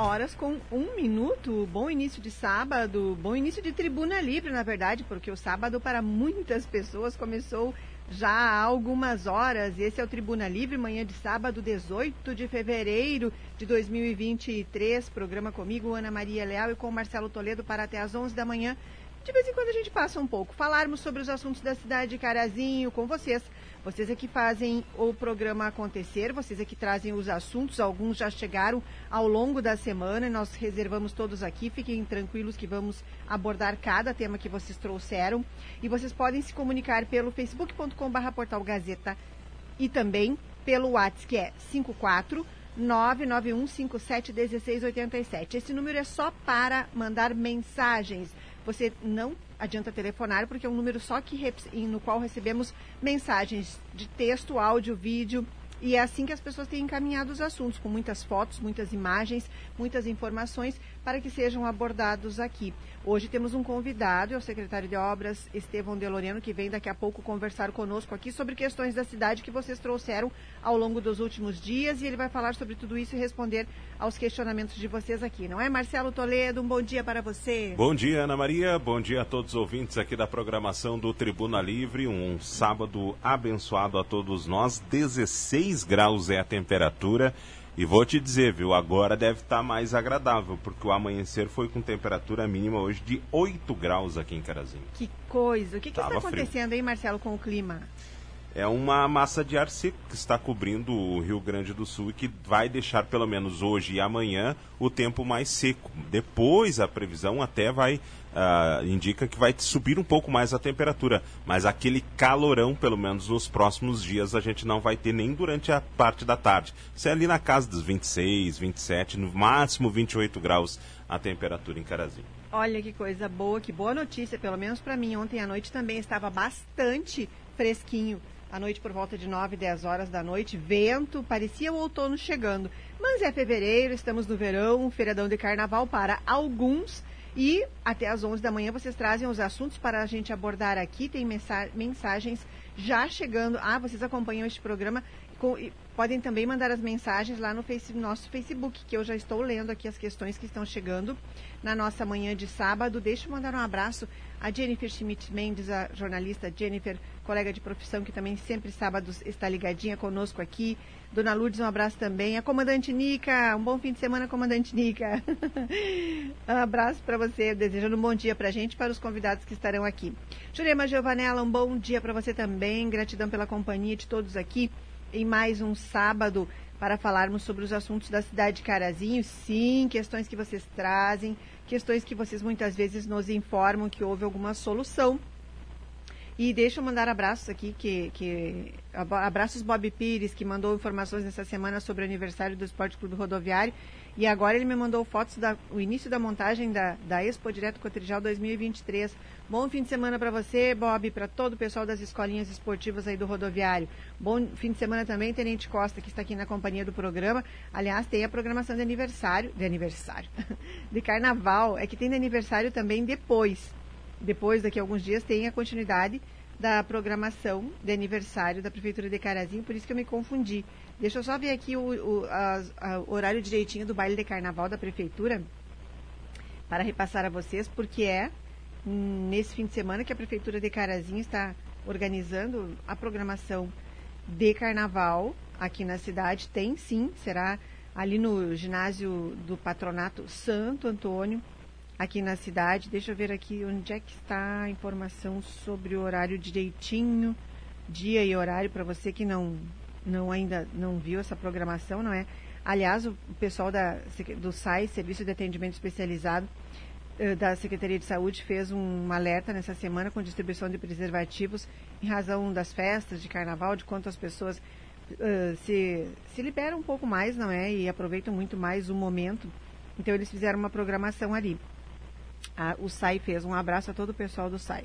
horas com um minuto. Bom início de sábado, bom início de tribuna livre, na verdade, porque o sábado para muitas pessoas começou já há algumas horas. Esse é o Tribuna Livre, manhã de sábado, 18 de fevereiro de 2023. Programa comigo, Ana Maria Leal e com Marcelo Toledo para até às 11 da manhã. De vez em quando a gente passa um pouco, falarmos sobre os assuntos da cidade de Carazinho com vocês. Vocês é que fazem o programa acontecer, vocês é que trazem os assuntos, alguns já chegaram ao longo da semana e nós reservamos todos aqui. Fiquem tranquilos que vamos abordar cada tema que vocês trouxeram. E vocês podem se comunicar pelo facebook.com.br portal Gazeta e também pelo WhatsApp, que é 54 991571687. Esse número é só para mandar mensagens. Você não adianta telefonar, porque é um número só que no qual recebemos mensagens de texto, áudio, vídeo. E é assim que as pessoas têm encaminhado os assuntos, com muitas fotos, muitas imagens, muitas informações para que sejam abordados aqui. Hoje temos um convidado, é o secretário de Obras, Estevão Deloriano, que vem daqui a pouco conversar conosco aqui sobre questões da cidade que vocês trouxeram ao longo dos últimos dias e ele vai falar sobre tudo isso e responder aos questionamentos de vocês aqui. Não é, Marcelo Toledo? Um bom dia para você. Bom dia, Ana Maria. Bom dia a todos os ouvintes aqui da programação do Tribuna Livre. Um sábado abençoado a todos nós. 16 graus é a temperatura. E vou te dizer, viu, agora deve estar tá mais agradável, porque o amanhecer foi com temperatura mínima hoje de 8 graus aqui em Carazinho. Que coisa! O que, que está acontecendo frio. aí, Marcelo, com o clima? É uma massa de ar seco que está cobrindo o Rio Grande do Sul e que vai deixar, pelo menos hoje e amanhã, o tempo mais seco. Depois, a previsão até vai uh, indica que vai subir um pouco mais a temperatura, mas aquele calorão, pelo menos nos próximos dias, a gente não vai ter nem durante a parte da tarde. Isso é ali na casa dos 26, 27, no máximo 28 graus a temperatura em Carazinho. Olha que coisa boa, que boa notícia, pelo menos para mim. Ontem à noite também estava bastante fresquinho. À noite por volta de 9, 10 horas da noite, vento, parecia o outono chegando. Mas é fevereiro, estamos no verão, um feriadão de carnaval para alguns e até às 11 da manhã vocês trazem os assuntos para a gente abordar aqui. Tem mensagens já chegando. Ah, vocês acompanham este programa. Com, podem também mandar as mensagens lá no face, nosso Facebook, que eu já estou lendo aqui as questões que estão chegando na nossa manhã de sábado. Deixa eu mandar um abraço a Jennifer Schmidt Mendes, a jornalista Jennifer, colega de profissão que também sempre sábados está ligadinha conosco aqui. Dona Lourdes, um abraço também. A comandante Nica, um bom fim de semana, comandante Nica. um abraço para você, desejando um bom dia para a gente para os convidados que estarão aqui. Jurema Giovanella, um bom dia para você também. Gratidão pela companhia de todos aqui em mais um sábado para falarmos sobre os assuntos da cidade de Carazinho. Sim, questões que vocês trazem, questões que vocês muitas vezes nos informam que houve alguma solução e deixa eu mandar abraços aqui, que, que abraços Bob Pires, que mandou informações nessa semana sobre o aniversário do Esporte Clube Rodoviário. E agora ele me mandou fotos do início da montagem da, da Expo Direto Cotrijal 2023. Bom fim de semana para você, Bob, para todo o pessoal das escolinhas esportivas aí do rodoviário. Bom fim de semana também, Tenente Costa, que está aqui na companhia do programa. Aliás, tem a programação de aniversário, de aniversário, de carnaval. É que tem de aniversário também depois depois, daqui a alguns dias, tem a continuidade da programação de aniversário da Prefeitura de Carazinho, por isso que eu me confundi. Deixa eu só ver aqui o, o a, a, horário direitinho do baile de carnaval da Prefeitura, para repassar a vocês, porque é nesse fim de semana que a Prefeitura de Carazinho está organizando a programação de carnaval aqui na cidade. Tem sim, será ali no ginásio do Patronato Santo Antônio, aqui na cidade. Deixa eu ver aqui onde é que está a informação sobre o horário direitinho, dia e horário para você que não não ainda não viu essa programação, não é? Aliás, o pessoal da, do SAI, Serviço de Atendimento Especializado, eh, da Secretaria de Saúde, fez um alerta nessa semana com distribuição de preservativos em razão das festas de carnaval, de quanto as pessoas uh, se, se liberam um pouco mais, não é? E aproveitam muito mais o momento. Então, eles fizeram uma programação ali a, o SAI fez. Um abraço a todo o pessoal do SAI.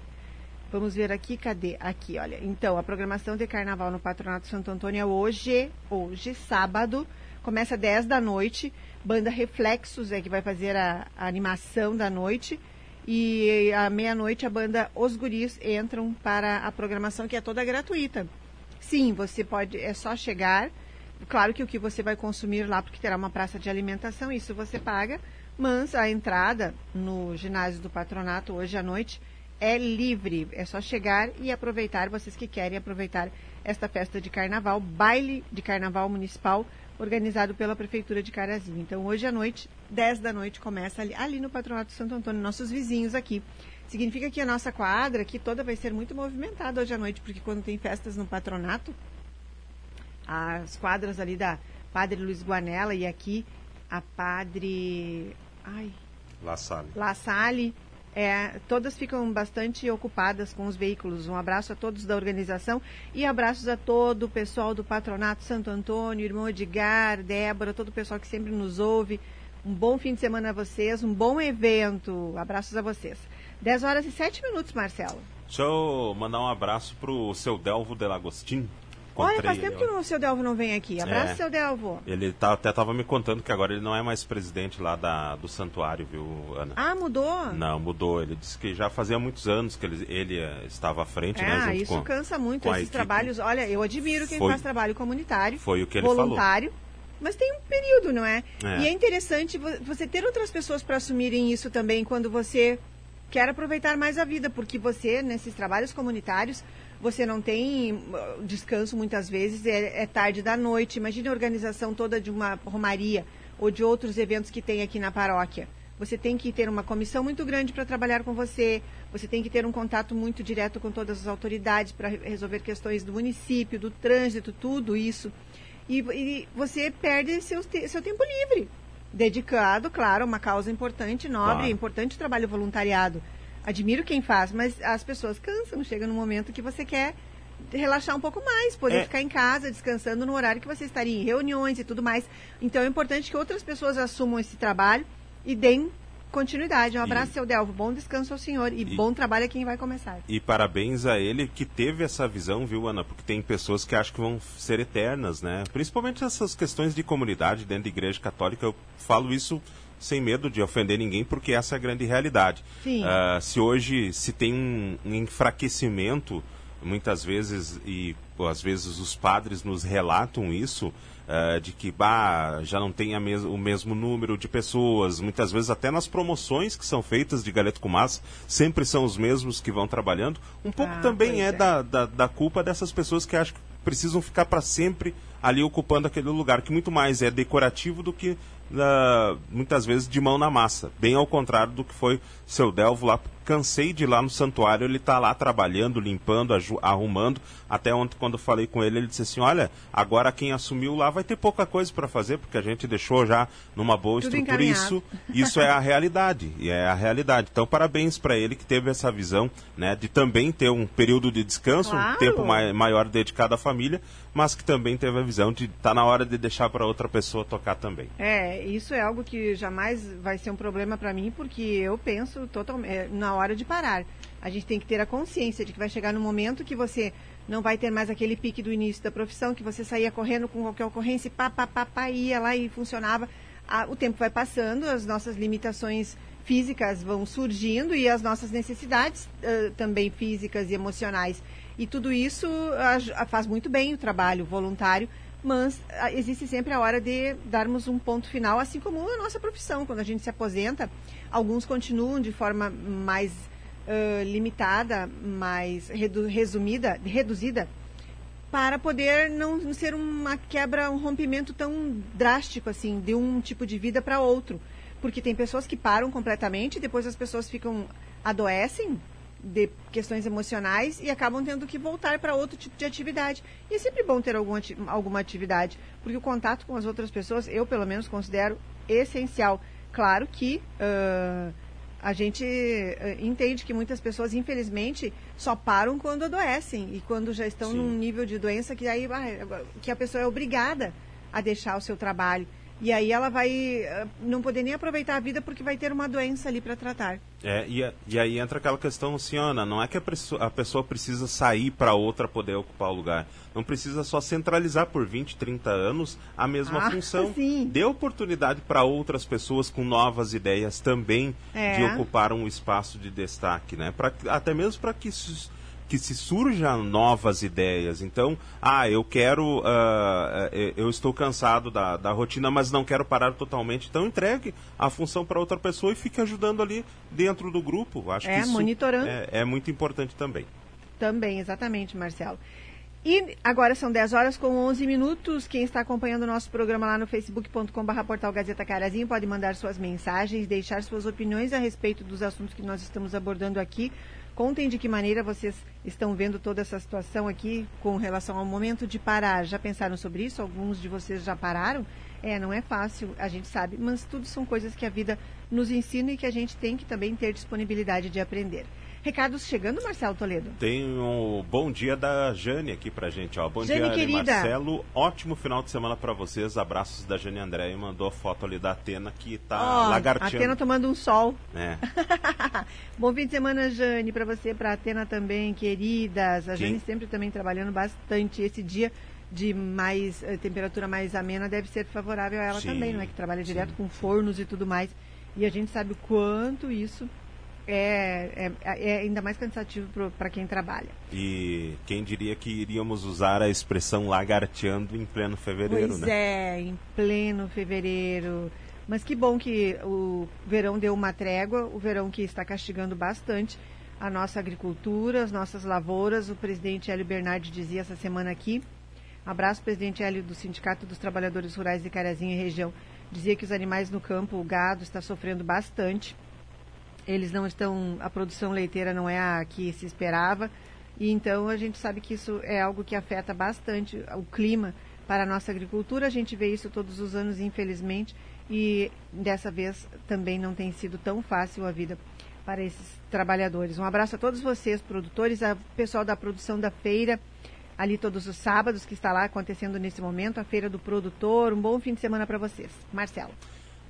Vamos ver aqui, cadê? Aqui, olha. Então, a programação de carnaval no Patronato Santo Antônio é hoje, hoje, sábado, começa às 10 da noite. Banda Reflexos é que vai fazer a, a animação da noite. E à meia-noite a banda Os Guris entram para a programação que é toda gratuita. Sim, você pode, é só chegar Claro que o que você vai consumir lá, porque terá uma praça de alimentação, isso você paga, mas a entrada no ginásio do patronato hoje à noite é livre. É só chegar e aproveitar, vocês que querem aproveitar esta festa de carnaval, baile de carnaval municipal, organizado pela Prefeitura de Carazinho. Então, hoje à noite, 10 da noite, começa ali, ali no Patronato Santo Antônio, nossos vizinhos aqui. Significa que a nossa quadra aqui toda vai ser muito movimentada hoje à noite, porque quando tem festas no patronato, as quadras ali da Padre Luiz Guanella e aqui a Padre. Ai. La Salle. La Salle. É, todas ficam bastante ocupadas com os veículos. Um abraço a todos da organização e abraços a todo o pessoal do Patronato Santo Antônio, irmão Edgar, Débora, todo o pessoal que sempre nos ouve. Um bom fim de semana a vocês, um bom evento. Abraços a vocês. 10 horas e 7 minutos, Marcelo. Deixa eu mandar um abraço pro seu Delvo Delagostin. Olha, faz tempo que o seu Delvo não vem aqui. Abraço, é, seu Delvo. Ele tá, até estava me contando que agora ele não é mais presidente lá da, do santuário, viu, Ana? Ah, mudou? Não, mudou. Ele disse que já fazia muitos anos que ele, ele eh, estava à frente, é, né? Ah, isso com, cansa muito, esses trabalhos. Olha, eu admiro quem foi, faz trabalho comunitário. Foi o que ele voluntário, falou. Mas tem um período, não é? é? E é interessante você ter outras pessoas para assumirem isso também quando você quer aproveitar mais a vida, porque você, nesses trabalhos comunitários, você não tem uh, descanso muitas vezes, é, é, tarde da noite. Imagine a organização toda de uma romaria ou de outros eventos que tem aqui na paróquia. Você tem que ter uma comissão muito grande para trabalhar com você, você tem que ter um contato muito direto com todas as autoridades para resolver questões do município, do trânsito, tudo isso. E, e você perde seu, seu tempo livre, dedicado, claro, a uma causa importante, nobre, claro. importante trabalho voluntariado admiro quem faz, mas as pessoas cansam, chega num momento que você quer relaxar um pouco mais, poder é. ficar em casa, descansando no horário que você estaria em reuniões e tudo mais. Então é importante que outras pessoas assumam esse trabalho e deem continuidade. Um abraço, e, seu Delvo. Bom descanso ao senhor e, e, bom trabalho a quem vai começar. E parabéns a ele que teve essa visão, viu, Ana? Porque tem pessoas que acham que vão ser eternas, né? Principalmente essas questões de comunidade dentro da igreja católica. Eu falo isso sem medo de ofender ninguém, porque essa é a grande realidade. Uh, se hoje se tem um, um, enfraquecimento, muitas vezes, e às vezes os padres nos relatam isso, uh, de que bah, já não tem mes o mesmo número de pessoas, muitas vezes até nas promoções que são feitas de Galeto com Massa, sempre são os mesmos que vão trabalhando. Um pouco ah, também é, é. Da, da, da culpa dessas pessoas que acham que precisam ficar para sempre ali ocupando aquele lugar, que muito mais é decorativo do que muitas vezes de mão na massa. Bem ao contrário do que foi seu Delvo lá. Cansei de ir lá no santuário, ele está lá trabalhando, limpando, arrumando. Até ontem, quando eu falei com ele, ele disse assim: Olha, agora quem assumiu lá vai ter pouca coisa para fazer, porque a gente deixou já numa boa Tudo estrutura. Isso, isso é a realidade. E é a realidade. Então, parabéns para ele que teve essa visão né, de também ter um período de descanso, claro. um tempo mai maior dedicado à família, mas que também teve a visão de estar tá na hora de deixar para outra pessoa tocar também. É, isso é algo que jamais vai ser um problema para mim, porque eu penso totalmente é, na hora de parar. A gente tem que ter a consciência de que vai chegar no momento que você não vai ter mais aquele pique do início da profissão, que você saía correndo com qualquer ocorrência, pá, pá, pá, pá ia lá e funcionava. Ah, o tempo vai passando, as nossas limitações físicas vão surgindo e as nossas necessidades uh, também físicas e emocionais. E tudo isso uh, faz muito bem o trabalho voluntário, mas ah, existe sempre a hora de darmos um ponto final, assim como a nossa profissão. Quando a gente se aposenta, alguns continuam de forma mais uh, limitada, mais redu resumida, reduzida, para poder não ser uma quebra, um rompimento tão drástico assim, de um tipo de vida para outro. Porque tem pessoas que param completamente, depois as pessoas ficam adoecem de questões emocionais e acabam tendo que voltar para outro tipo de atividade. E é sempre bom ter alguma, alguma atividade, porque o contato com as outras pessoas, eu pelo menos considero essencial. Claro que uh, a gente uh, entende que muitas pessoas, infelizmente, só param quando adoecem e quando já estão Sim. num nível de doença que, aí, que a pessoa é obrigada a deixar o seu trabalho. E aí ela vai uh, não poder nem aproveitar a vida porque vai ter uma doença ali para tratar. É, e, e, aí entra aquela questão, assim, Ana, não é que a, a pessoa precisa sair para outra poder ocupar o lugar. Não precisa só centralizar por 20, 30 anos a mesma ah, função. Sim. Dê oportunidade para outras pessoas com novas ideias também é. de ocupar um espaço de destaque, né? Pra, até mesmo para que que se surjam novas ideias. Então, ah, eu quero, uh, eu estou cansado da, da rotina, mas não quero parar totalmente. Então, entregue a função para outra pessoa e fique ajudando ali dentro do grupo. Acho é, que isso monitorando. É, é muito importante também. Também, exatamente, Marcelo. E agora são 10 horas com 11 minutos. Quem está acompanhando o nosso programa lá no facebook.com.br portal Gazeta Carazinho pode mandar suas mensagens, deixar suas opiniões a respeito dos assuntos que nós estamos abordando aqui. Contem de que maneira vocês estão vendo toda essa situação aqui com relação ao momento de parar. Já pensaram sobre isso? Alguns de vocês já pararam? É, não é fácil, a gente sabe, mas tudo são coisas que a vida nos ensina e que a gente tem que também ter disponibilidade de aprender. Recados chegando, Marcelo Toledo. Tem um bom dia da Jane aqui pra gente, ó. Bom Jane, dia, querida. Marcelo. Ótimo final de semana para vocês. Abraços da Jane André e mandou foto ali da Atena que tá oh, lagarteando. Atena tomando um sol. É. bom fim de semana, Jane, para você, para Atena também, queridas. A Quem? Jane sempre também trabalhando bastante esse dia de mais eh, temperatura mais amena deve ser favorável a ela sim, também, não é que trabalha direto sim. com fornos e tudo mais. E a gente sabe o quanto isso é, é, é ainda mais cansativo para quem trabalha. E quem diria que iríamos usar a expressão lagarteando em pleno fevereiro, pois né? é, em pleno fevereiro. Mas que bom que o verão deu uma trégua, o verão que está castigando bastante a nossa agricultura, as nossas lavouras. O presidente Hélio Bernardi dizia essa semana aqui. Abraço, presidente Hélio do Sindicato dos Trabalhadores Rurais de Carazinho e região. Dizia que os animais no campo, o gado, está sofrendo bastante eles não estão, a produção leiteira não é a que se esperava, e então a gente sabe que isso é algo que afeta bastante o clima para a nossa agricultura. A gente vê isso todos os anos, infelizmente, e dessa vez também não tem sido tão fácil a vida para esses trabalhadores. Um abraço a todos vocês, produtores, a pessoal da produção da feira, ali todos os sábados que está lá acontecendo nesse momento, a feira do produtor. Um bom fim de semana para vocês. Marcelo.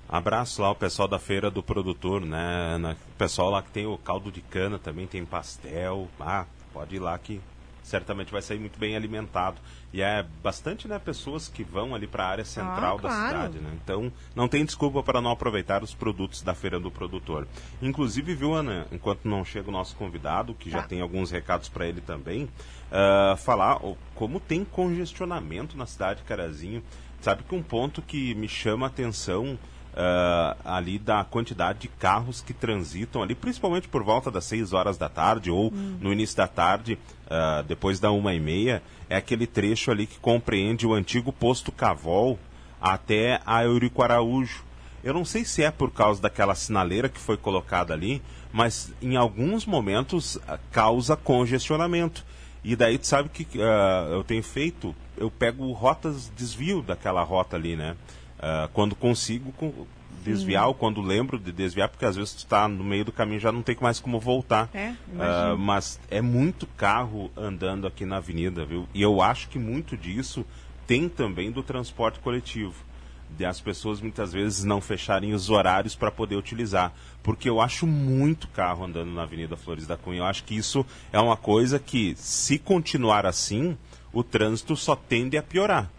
Abraço lá o pessoal da feira do produtor, né? O pessoal lá que tem o caldo de cana também, tem pastel. Ah, pode ir lá que certamente vai sair muito bem alimentado. E é bastante, né, pessoas que vão ali para a área central ah, da claro. cidade, né? Então, não tem desculpa para não aproveitar os produtos da feira do produtor. Inclusive, viu, Ana, enquanto não chega o nosso convidado, que tá. já tem alguns recados para ele também, uh, falar oh, como tem congestionamento na cidade de Carazinho. Sabe que um ponto que me chama a atenção uh, ali da quantidade de carros que transitam ali, principalmente por volta das 6 horas da tarde ou hum. no início da tarde, uh, depois da uma e meia, é aquele trecho ali que compreende o antigo posto Cavol até a Eurico Araújo. Eu não sei se é por causa daquela sinaleira que foi colocada ali, mas em alguns momentos uh, causa congestionamento. E daí tu sabe que uh, eu tenho feito, eu pego rotas, desvio daquela rota ali, né? Uh, quando consigo desviar, ou quando lembro de desviar, porque às vezes tu está no meio do caminho já não tem mais como voltar. É, uh, mas é muito carro andando aqui na avenida, viu? E eu acho que muito disso tem também do transporte coletivo. De as pessoas muitas vezes não fecharem os horários para poder utilizar. Porque eu acho muito carro andando na Avenida Flores da Cunha. Eu acho que isso é uma coisa que, se continuar assim, o trânsito só tende a piorar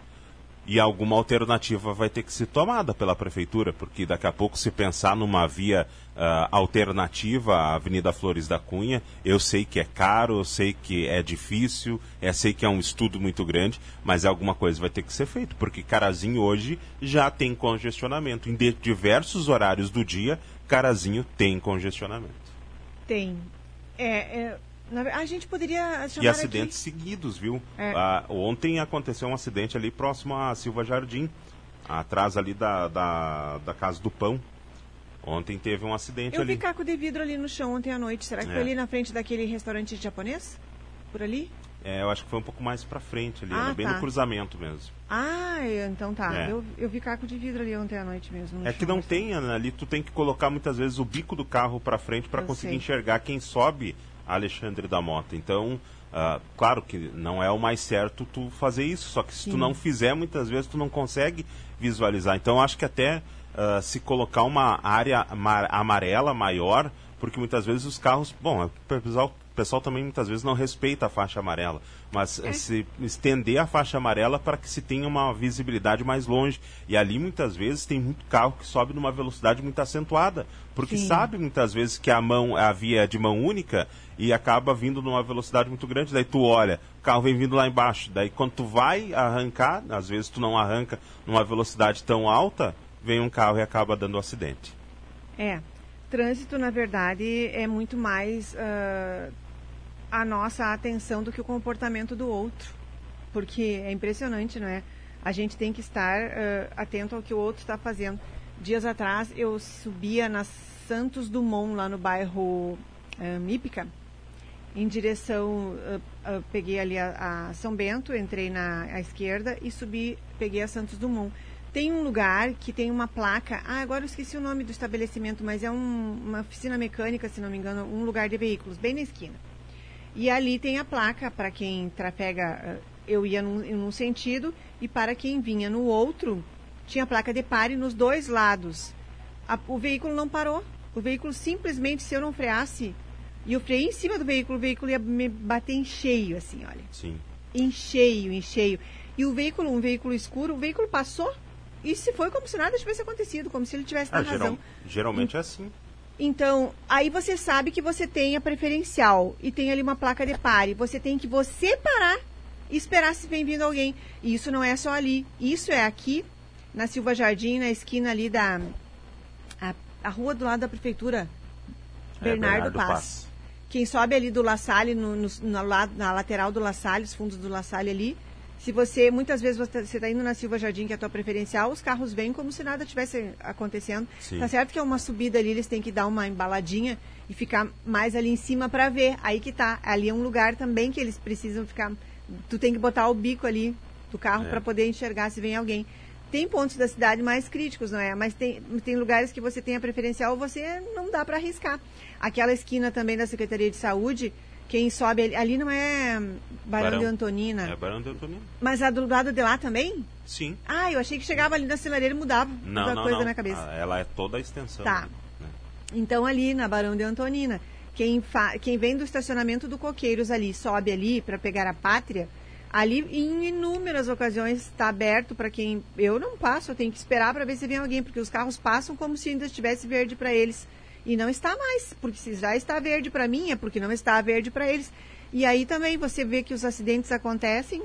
e alguma alternativa vai ter que ser tomada pela prefeitura, porque daqui a pouco se pensar numa via uh, alternativa à Avenida Flores da Cunha, eu sei que é caro, eu sei que é difícil, eu sei que é um estudo muito grande, mas alguma coisa vai ter que ser feito, porque Carazinho hoje já tem congestionamento. Em diversos horários do dia, Carazinho tem congestionamento. Tem. É, é, a gente poderia chamar E acidentes aqui... seguidos, viu? É. Ah, ontem aconteceu um acidente ali próximo a Silva Jardim, atrás ali da, da, da Casa do Pão. Ontem teve um acidente Eu ali. Eu vi caco de vidro ali no chão ontem à noite. Será que é. foi ali na frente daquele restaurante japonês? Por ali? É, eu acho que foi um pouco mais pra frente ali, ah, bem tá. no cruzamento mesmo. Ah, então tá. É. Eu, eu vi caco de vidro ali ontem à noite mesmo. É que não assim. tem, Ana, ali tu tem que colocar muitas vezes o bico do carro para frente para conseguir sei. enxergar quem sobe Alexandre da Mota. Então, uh, claro que não é o mais certo tu fazer isso, só que se Sim. tu não fizer, muitas vezes tu não consegue visualizar. Então, acho que até uh, se colocar uma área amarela maior, porque muitas vezes os carros, bom, o pessoal pessoal também muitas vezes não respeita a faixa amarela, mas é. se estender a faixa amarela para que se tenha uma visibilidade mais longe. E ali muitas vezes tem muito carro que sobe numa velocidade muito acentuada, porque Sim. sabe muitas vezes que a mão a via é de mão única e acaba vindo numa velocidade muito grande, daí tu olha, o carro vem vindo lá embaixo, daí quando tu vai arrancar, às vezes tu não arranca numa velocidade tão alta, vem um carro e acaba dando um acidente. É, trânsito na verdade é muito mais uh, a nossa atenção do que o comportamento do outro, porque é impressionante, não é? A gente tem que estar uh, atento ao que o outro está fazendo. Dias atrás eu subia na Santos Dumont, lá no bairro uh, Mípica, em direção, uh, uh, peguei ali a, a, São Bento, entrei na à esquerda e subi, peguei a Santos Dumont. Tem um lugar que tem uma placa, ah, agora eu esqueci o nome do estabelecimento, mas é um, uma oficina mecânica, se não me engano, um lugar de veículos, bem na esquina. E ali tem a placa para quem trafega, eu ia num, num sentido, e para quem vinha no outro, tinha placa de pare nos dois lados. A, o veículo não parou. O veículo simplesmente, se eu não freasse, e eu freiei em cima do veículo, o veículo ia me bater em cheio, assim, olha. Sim. Em cheio, em cheio. E o veículo, um veículo escuro, o veículo passou e se foi como se nada tivesse acontecido, como se ele tivesse na ah, razão. Geral, geralmente e, é assim. Então, aí você sabe que você tem a preferencial e tem ali uma placa de pare. Você tem que você parar e esperar se vem vindo alguém. E isso não é só ali. Isso é aqui, na Silva Jardim, na esquina ali da... A, a rua do lado da prefeitura. É, Bernardo, Bernardo Paz. Paz. Quem sobe ali do La Salle, no, no, na, na, lateral do La Salle, os fundos do La Salle ali, se você, muitas vezes você está tá indo na Silva Jardim, que é a tua preferencial, os carros vêm como se nada tivesse acontecendo. Sim. Tá certo que é uma subida ali, eles têm que dar uma embaladinha e ficar mais ali em cima para ver. Aí que tá. Ali é um lugar também que eles precisam ficar. Tu tem que botar o bico ali do carro é. para poder enxergar se vem alguém. Tem pontos da cidade mais críticos, não é? Mas tem, tem lugares que você tem a preferencial, você não dá para arriscar. Aquela esquina também da Secretaria de Saúde, quem sobe ali, ali não é Barão, Barão, de Antonina. É Barão de Antonina. Mas a do lado de lá também? Sim. Ah, eu achei que chegava ali na celareira e mudava. Não, não, coisa não. na minha cabeça. Ah, ela é toda a extensão. Tá. Né? Então ali na Barão de Antonina, quem, fa... quem vem do estacionamento do Coqueiros ali, sobe ali para pegar a pátria, ali em inúmeras ocasiões está aberto para quem eu não passo, eu tenho que esperar para ver se vem alguém, porque os carros passam como se ainda estivesse verde para eles. E não está mais, porque se já está verde para mim, é porque não está verde para eles. E aí também você vê que os acidentes acontecem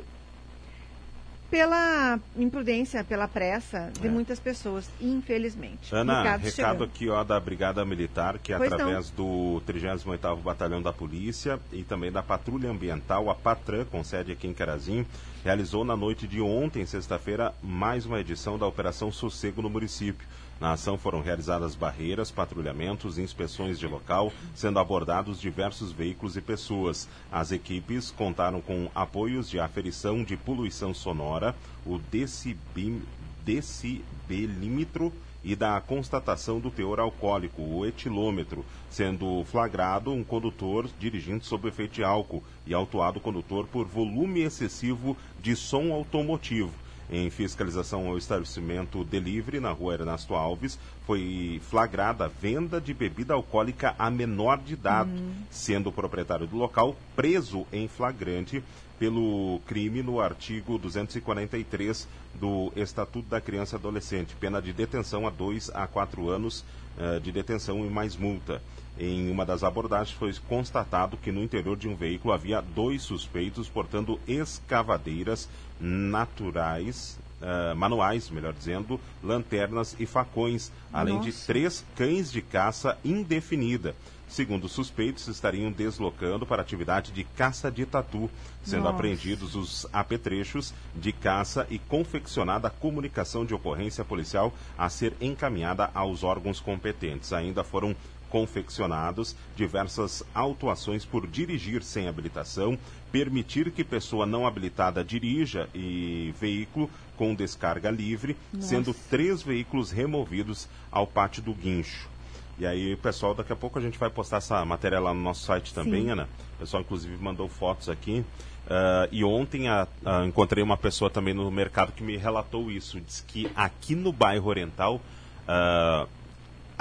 pela imprudência, pela pressa de é. muitas pessoas, infelizmente. Ana, recado, recado aqui ó, da Brigada Militar, que pois através não. do 38º Batalhão da Polícia e também da Patrulha Ambiental, a Patran, com sede aqui em Carazinho, realizou na noite de ontem, sexta-feira, mais uma edição da Operação Sossego no município. Na ação foram realizadas barreiras, patrulhamentos e inspeções de local, sendo abordados diversos veículos e pessoas. As equipes contaram com apoios de aferição de poluição sonora, o decibim, decibelímetro e da constatação do teor alcoólico, o etilômetro, sendo flagrado um condutor dirigindo sob efeito de álcool e autuado o condutor por volume excessivo de som automotivo em fiscalização ao estabelecimento Delivery, na rua Ernesto Alves, foi flagrada a venda de bebida alcoólica a menor de idade, uhum. sendo o proprietário do local preso em flagrante pelo crime no artigo 243 do Estatuto da Criança e Adolescente, pena de detenção a dois a quatro anos uh, de detenção e mais multa. Em uma das abordagens foi constatado que no interior de um veículo havia dois suspeitos portando escavadeiras naturais, uh, manuais, melhor dizendo, lanternas e facões, além Nossa. de três cães de caça indefinida. Segundo os suspeitos, estariam deslocando para atividade de caça de tatu, sendo Nossa. apreendidos os apetrechos de caça e confeccionada a comunicação de ocorrência policial a ser encaminhada aos órgãos competentes. Ainda foram confeccionados diversas autuações por dirigir sem habilitação, permitir que pessoa não habilitada dirija e veículo com descarga livre, Nossa. sendo três veículos removidos ao pátio do guincho. E aí, pessoal, daqui a pouco a gente vai postar essa matéria lá no nosso site também, Sim. Ana. O pessoal, inclusive, mandou fotos aqui. Uh, e ontem a, a, encontrei uma pessoa também no mercado que me relatou isso. Diz que aqui no bairro Oriental, uh,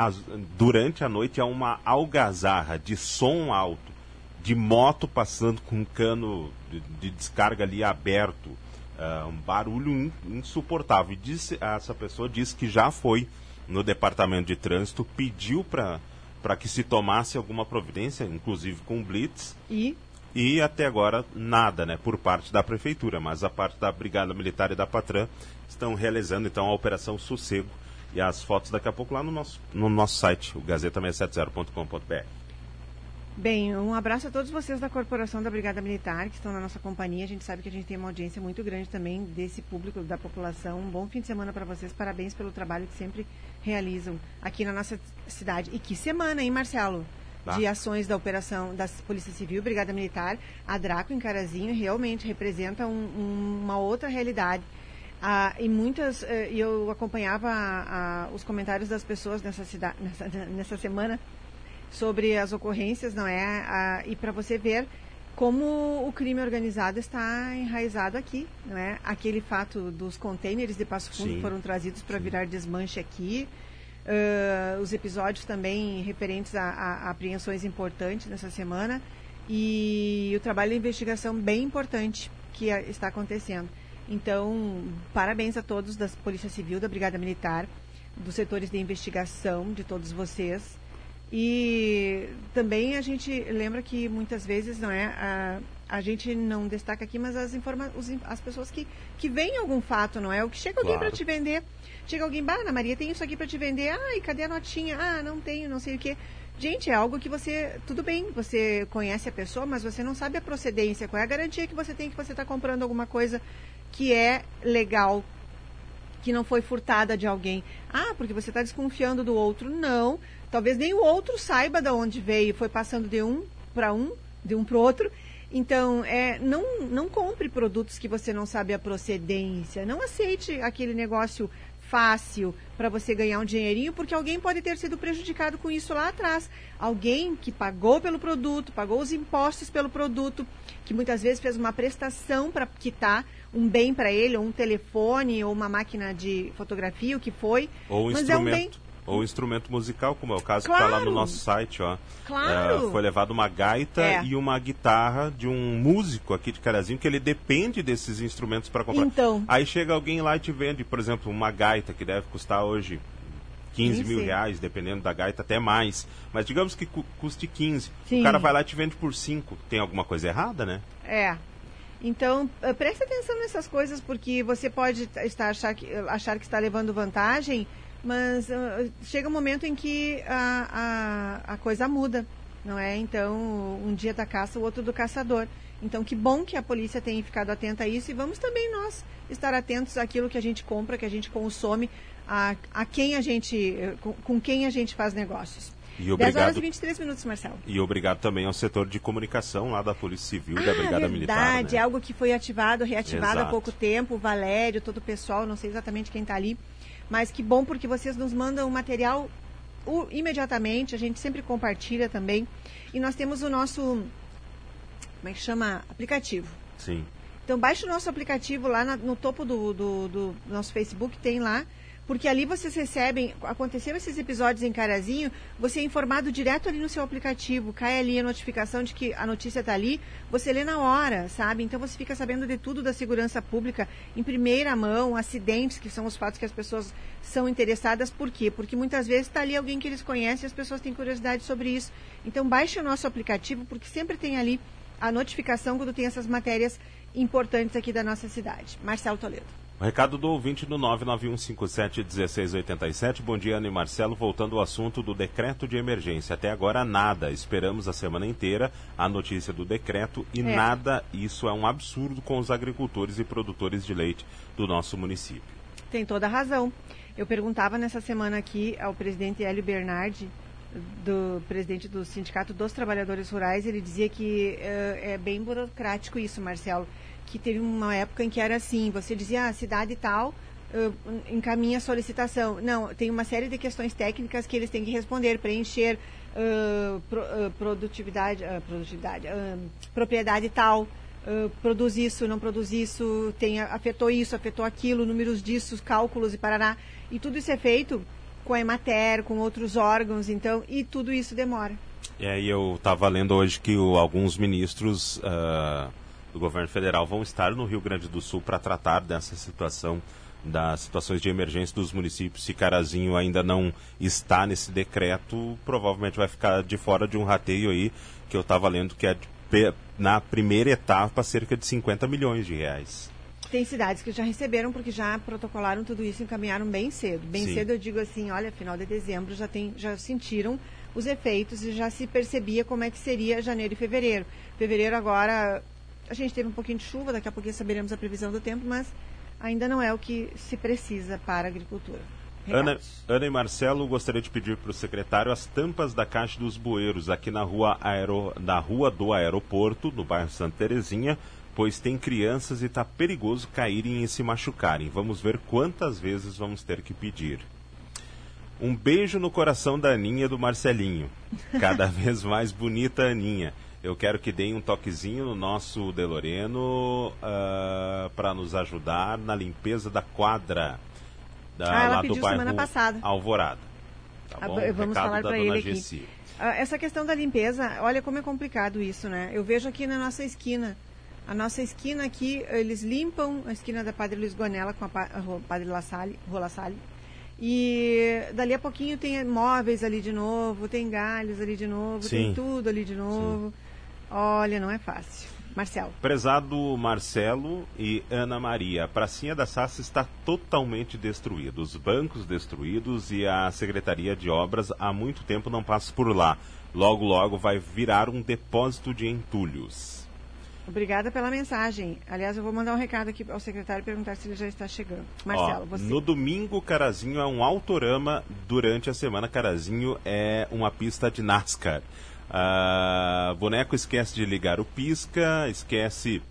as, durante a noite, há uma algazarra de som alto. de moto passando com um cano de, de descarga ali aberto. Uh, um barulho in, insuportável. E disse, essa pessoa disse que já foi no departamento de trânsito, pediu para que se tomasse alguma providência, inclusive com blitz. E? E até agora nada, né, por parte da prefeitura, mas a parte da Brigada Militar e da Patran estão realizando então a Operação Sossego. E as fotos daqui a pouco lá no nosso, no nosso site, o gazeta670.com.br. Bem, um abraço a todos vocês da Corporação da Brigada Militar que estão na nossa companhia. A gente sabe que a gente tem uma audiência muito grande também desse público, da população. Um bom fim de semana para vocês. Parabéns pelo trabalho que sempre realizam aqui na nossa cidade. E que semana, hein, Marcelo? Tá. De ações da operação da Polícia Civil, Brigada Militar. A Draco em Carazinho realmente representa um, um, uma outra realidade. Ah, e muitas, eh, eu acompanhava os comentários das pessoas nessa, cidade, nessa, nessa semana sobre as ocorrências, não é? Ah, e para você ver como o crime organizado está enraizado aqui, não é? Aquele fato dos contêineres de Passo Fundo Sim. foram trazidos para virar desmanche aqui. Uh, os episódios também referentes a, a, apreensões importantes nessa semana e o trabalho de investigação bem importante que a, está acontecendo. Então, parabéns a todos da Polícia Civil, da Brigada Militar, dos setores de investigação, de todos vocês. E também a gente lembra que muitas vezes não é a, a gente não destaca aqui, mas as informa os, as pessoas que, que veem algum fato, não é? O que chega alguém claro. para te vender, chega alguém, bah, Ana Maria, tem isso aqui para te vender, ah, e cadê a notinha? Ah, não tenho, não sei o quê. Gente, é algo que você, tudo bem, você conhece a pessoa, mas você não sabe a procedência, qual é a garantia que você tem que você está comprando alguma coisa que é legal, que não foi furtada de alguém. Ah, porque você está desconfiando do outro. Não, Talvez nem o outro saiba de onde veio, foi passando de um para um, de um para o outro. Então, é, não, não compre produtos que você não sabe a procedência. Não aceite aquele negócio fácil para você ganhar um dinheirinho, porque alguém pode ter sido prejudicado com isso lá atrás. Alguém que pagou pelo produto, pagou os impostos pelo produto, que muitas vezes fez uma prestação para quitar um bem para ele, ou um telefone, ou uma máquina de fotografia, o que foi. Ou um mas instrumento. é um bem ou instrumento musical, como é o caso claro. que está lá no nosso site, ó. Claro. É, foi levado uma gaita é. e uma guitarra de um músico aqui de Carazinho, que ele depende desses instrumentos para comprar. Então. Aí chega alguém lá e te vende, por exemplo, uma gaita que deve custar hoje 15 sim, mil sim. reais, dependendo da gaita, até mais. Mas digamos que cu custe 15. Sim. O cara vai lá e te vende por 5. Tem alguma coisa errada, né? É. Então, eh, preste atenção nessas coisas, porque você pode estar achar que, achar que está levando vantagem mas uh, chega um momento em que a, a, a, coisa muda, não é? Então, um dia da caça, o outro do caçador. Então, que bom que a polícia tenha ficado atenta a isso e vamos também nós estar atentos àquilo que a gente compra, que a gente consome, a, a quem a gente, com, com quem a gente faz negócios. E obrigado, 10 horas e 23 minutos, Marcelo. E obrigado também ao setor de comunicação lá da Polícia Civil e ah, da Brigada verdade, Militar. Verdade, né? algo que foi ativado, reativado Exato. há pouco tempo. O Valério, todo o pessoal, não sei exatamente quem está ali mas que bom porque vocês nos mandam o material o, imediatamente, a gente sempre compartilha também. E nós temos o nosso, como é que chama? Aplicativo. Sim. Então baixe o nosso aplicativo lá na, no topo do, do, do nosso Facebook, tem lá porque ali vocês recebem, aconteceram esses episódios em Carazinho, você é informado direto ali no seu aplicativo, cai ali a notificação de que a notícia está ali, você lê na hora, sabe? Então você fica sabendo de tudo da segurança pública em primeira mão, acidentes, que são os fatos que as pessoas são interessadas, por quê? Porque muitas vezes está ali alguém que eles conhecem e as pessoas têm curiosidade sobre isso. Então baixe o nosso aplicativo, porque sempre tem ali a notificação quando tem essas matérias importantes aqui da nossa cidade. Marcelo Toledo. O recado do ouvinte no 991571687. Bom dia, Ana e Marcelo. Voltando ao assunto do decreto de emergência. Até agora, nada. Esperamos a semana inteira a notícia do decreto e é. nada. Isso é um absurdo com os agricultores e produtores de leite do nosso município. Tem toda a razão. Eu perguntava nessa semana aqui ao presidente Hélio Bernardi, do presidente do Sindicato dos Trabalhadores Rurais, ele dizia que uh, é bem burocrático isso, Marcelo que teve uma época em que era assim, você dizia, ah, cidade tal, uh, encaminha a solicitação. Não, tem uma série de questões técnicas que eles têm que responder, preencher uh, pro, uh, produtividade, produtividade propriedade tal, produz isso, não produz isso, tem, afetou isso, afetou aquilo, números disso, cálculos e parará. E tudo isso é feito com a Emater, com outros órgãos, então, e tudo isso demora. E aí eu estava lendo hoje que o, alguns ministros uh, do governo federal vão estar no Rio Grande do Sul para tratar dessa situação das situações de emergência dos municípios, se Carazinho ainda não está nesse decreto, provavelmente vai ficar de fora de um rateio aí, que eu estava lendo que é na primeira etapa cerca de 50 milhões de reais. Tem cidades que já receberam porque já protocolaram tudo isso e encaminharam bem cedo. Bem Sim. cedo eu digo assim, olha, final de dezembro já, tem, já sentiram os efeitos e já se percebia como é que seria janeiro e fevereiro. Fevereiro agora, a gente teve um pouquinho de chuva, daqui a pouquinho saberemos a previsão do tempo, mas ainda não é o que se precisa para a agricultura. Ana, Ana e Marcelo, gostaria de pedir para o secretário as tampas da Caixa dos Bueiros aqui na rua, Aero, na rua do aeroporto, no bairro Santa Terezinha, pois tem crianças e está perigoso caírem e se machucarem. Vamos ver quantas vezes vamos ter que pedir. Um beijo no coração da Aninha do Marcelinho. Cada vez mais bonita Aninha. Eu quero que deem um toquezinho no nosso Deloreno uh, ah, para nos ajudar na limpeza da quadra da, ah, lá do bairro semana passada. Alvorada. Tá ah, bom? Vamos Recado falar para ele aqui. Gessi. Ah, essa questão da limpeza, olha como é complicado isso, né? Eu vejo aqui na nossa esquina, a nossa esquina aqui, eles limpam a esquina da Padre Luiz Gonella com a, a Padre La Salle, Rua La Salle. E dali a pouquinho tem móveis ali de novo, tem galhos ali de novo, Sim. tem tudo ali de novo. Sim. Olha, não é fácil. Marcelo. Prezado Marcelo e Ana Maria, a pracinha da Sassa está totalmente destruída. Os bancos destruídos e a Secretaria de Obras há muito tempo não passa por lá. Logo, logo vai virar um depósito de entulhos. Obrigada pela mensagem. Aliás, eu vou mandar um recado aqui ao secretário perguntar se ele já está chegando. Marcelo, Ó, você. No domingo, Carazinho é um autorama. Durante a semana, Carazinho é uma pista de NASCAR. Uh, boneco esquece de ligar o pisca, esquece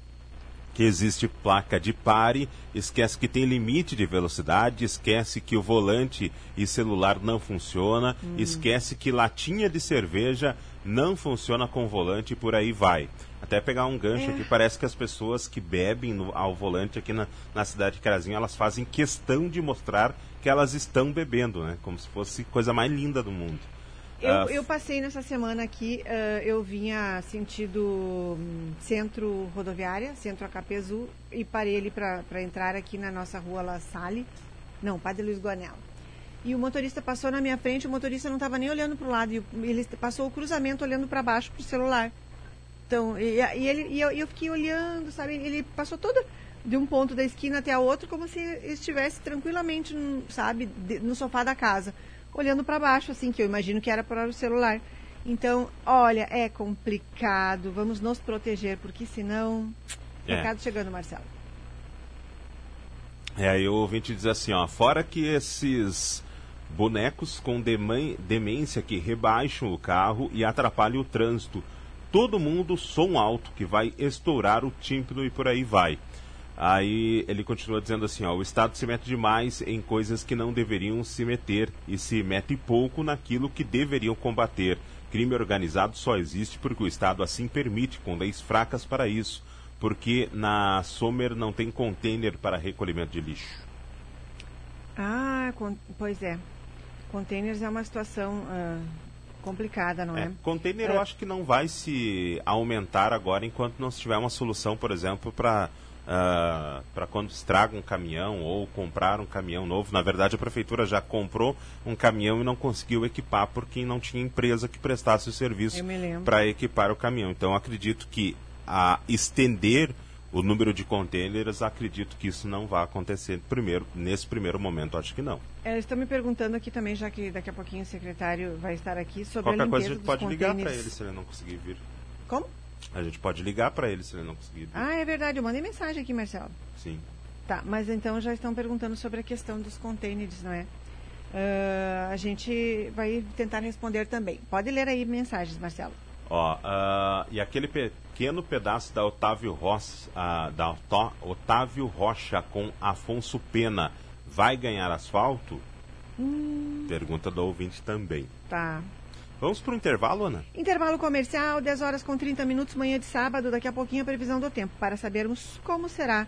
que existe placa de pare, esquece que tem limite de velocidade, esquece que o volante e celular não funciona, hum. esquece que latinha de cerveja não funciona com volante e por aí vai. Até pegar um gancho é. aqui, parece que as pessoas que bebem no, ao volante aqui na, na cidade de Carazinho, elas fazem questão de mostrar que elas estão bebendo, né? Como se fosse coisa mais linda do mundo. Eu, uh, eu, passei nessa semana aqui, uh, eu vinha sentido um, centro rodoviária, centro Acapezu, e parei ali para entrar aqui na nossa rua La Salle, não, Padre Luiz Guanella. E o motorista passou na minha frente, o motorista não estava nem olhando para o lado, e ele passou o cruzamento olhando para baixo para o celular. Então, e, e ele, e eu, eu, fiquei olhando, sabe, ele passou todo de um ponto da esquina até a outro como se estivesse tranquilamente, sabe, de, no sofá da casa olhando para baixo, assim, que eu imagino que era para o celular. Então, olha, é complicado, vamos nos proteger, porque senão. É. Recado chegando, Marcelo. É, aí o ouvinte diz assim, ó, fora que esses bonecos com demência que rebaixam o carro e atrapalham o trânsito. Todo mundo som alto que vai estourar o tímpano e por aí vai. Aí ele continua dizendo assim, ó, o Estado se mete demais em coisas que não deveriam se meter e se mete pouco naquilo que deveriam combater. Crime organizado só existe porque o Estado assim permite, com leis fracas para isso, porque na Sommer não tem container para recolhimento de lixo. Ah, pois é. Containers é uma situação uh, complicada, não é? é? Container é. eu acho que não vai se aumentar agora enquanto não se tiver uma solução, por exemplo, para uh, ah, para quando estraga um caminhão ou comprar um caminhão novo. Na verdade, a prefeitura já comprou um caminhão e não conseguiu equipar porque não tinha empresa que prestasse o serviço para equipar o caminhão. Então, acredito que a estender o número de contêineres, acredito que isso não vai acontecer primeiro, nesse primeiro momento, acho que não. É, estão me perguntando aqui também, já que daqui a pouquinho o secretário vai estar aqui, sobre Qualquer a limpeza coisa a gente pode ligar para ele se ele não conseguir vir. Como? A gente pode ligar para ele se ele não conseguir. Ah, é verdade. Eu mandei mensagem aqui, Marcelo. Sim. Tá, mas então já estão perguntando sobre a questão dos containers, não é? Uh, a gente vai tentar responder também. Pode ler aí mensagens, Marcelo. Ó, uh, e aquele pequeno pedaço da Otávio, Rocha, uh, da Otávio Rocha com Afonso Pena vai ganhar asfalto? Hum. Pergunta do ouvinte também. Tá. Vamos para o intervalo, Ana? Intervalo comercial, 10 horas com 30 minutos, manhã de sábado. Daqui a pouquinho a previsão do tempo, para sabermos como será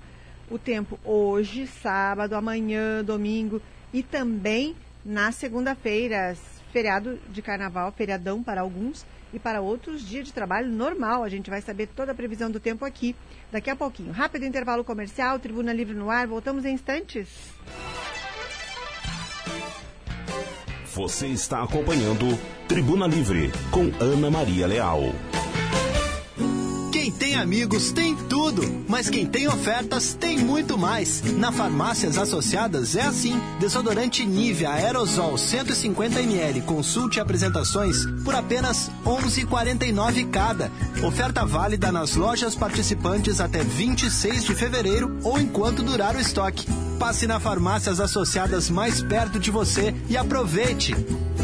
o tempo hoje, sábado, amanhã, domingo e também na segunda-feira, feriado de carnaval, feriadão para alguns e para outros dia de trabalho normal. A gente vai saber toda a previsão do tempo aqui daqui a pouquinho. Rápido intervalo comercial, Tribuna Livre no ar. Voltamos em instantes. Você está acompanhando Tribuna Livre com Ana Maria Leal. Quem tem amigos tem tudo, mas quem tem ofertas tem muito mais. Na Farmácias Associadas é assim: desodorante Nivea Aerosol 150 ml, consulte apresentações por apenas 11,49 cada. Oferta válida nas lojas participantes até 26 de fevereiro ou enquanto durar o estoque. Passe na Farmácias Associadas mais perto de você e aproveite.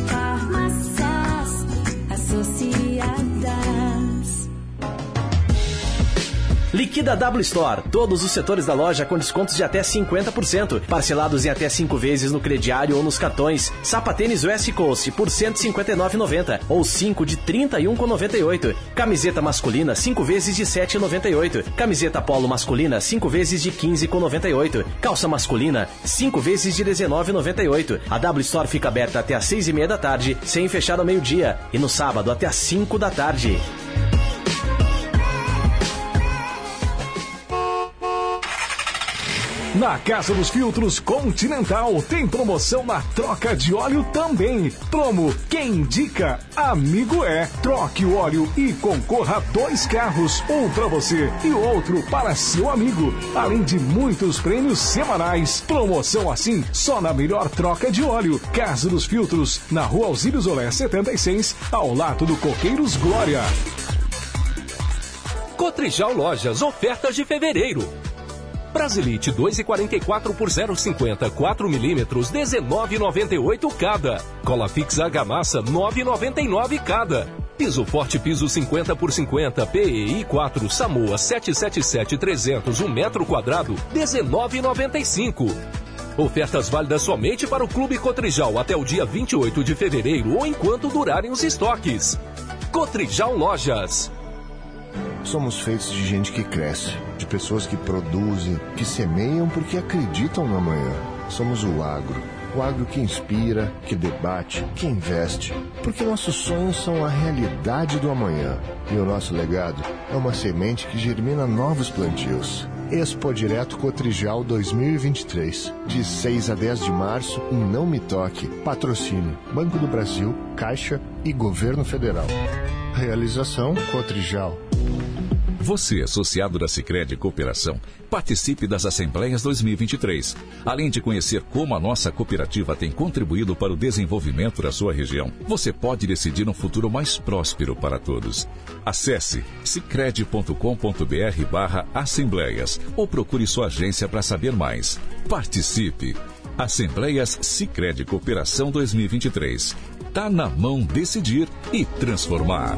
Farmácias Liquida W Store. Todos os setores da loja com descontos de até 50%. Parcelados em até 5 vezes no crediário ou nos cartões. Sapatênis West Coast por R$ 159,90 ou 5 de R$ 31,98. Camiseta masculina 5 vezes de R$ 7,98. Camiseta polo masculina 5 vezes de R$ 15,98. Calça masculina 5 vezes de R$ 19,98. A W Store fica aberta até às 6 e meia da tarde, sem fechar ao meio-dia. E no sábado até às 5 da tarde. Na Casa dos Filtros Continental tem promoção na troca de óleo também. Promo Quem Indica, amigo é. Troque o óleo e concorra a dois carros, um para você e outro para seu amigo. Além de muitos prêmios semanais. Promoção assim só na melhor troca de óleo. Casa dos Filtros, na rua Alzílio Zolé 76, ao lado do Coqueiros Glória. Cotrijal Lojas, ofertas de fevereiro. Brasilite 2,44 por 0,50, 4 milímetros, 19,98 cada. Cola Fix Argamassa 9,99 cada. Piso Forte Piso 50 por 50, PEI 4, Samoa 777 300, 1 metro quadrado, 19,95. Ofertas válidas somente para o Clube Cotrijal até o dia 28 de fevereiro ou enquanto durarem os estoques. Cotrijal Lojas. Somos feitos de gente que cresce, de pessoas que produzem, que semeiam porque acreditam no amanhã. Somos o agro. O agro que inspira, que debate, que investe. Porque nossos sonhos são a realidade do amanhã. E o nosso legado é uma semente que germina novos plantios. Expo Direto Cotrijal 2023. De 6 a 10 de março, em Não Me Toque. Patrocínio: Banco do Brasil, Caixa e Governo Federal. Realização Cotrijal. Você, associado da Sicredi Cooperação, participe das Assembleias 2023. Além de conhecer como a nossa cooperativa tem contribuído para o desenvolvimento da sua região, você pode decidir um futuro mais próspero para todos. Acesse sicredi.com.br barra assembleias ou procure sua agência para saber mais. Participe! Assembleias Sicredi Cooperação 2023. Tá na mão decidir e transformar.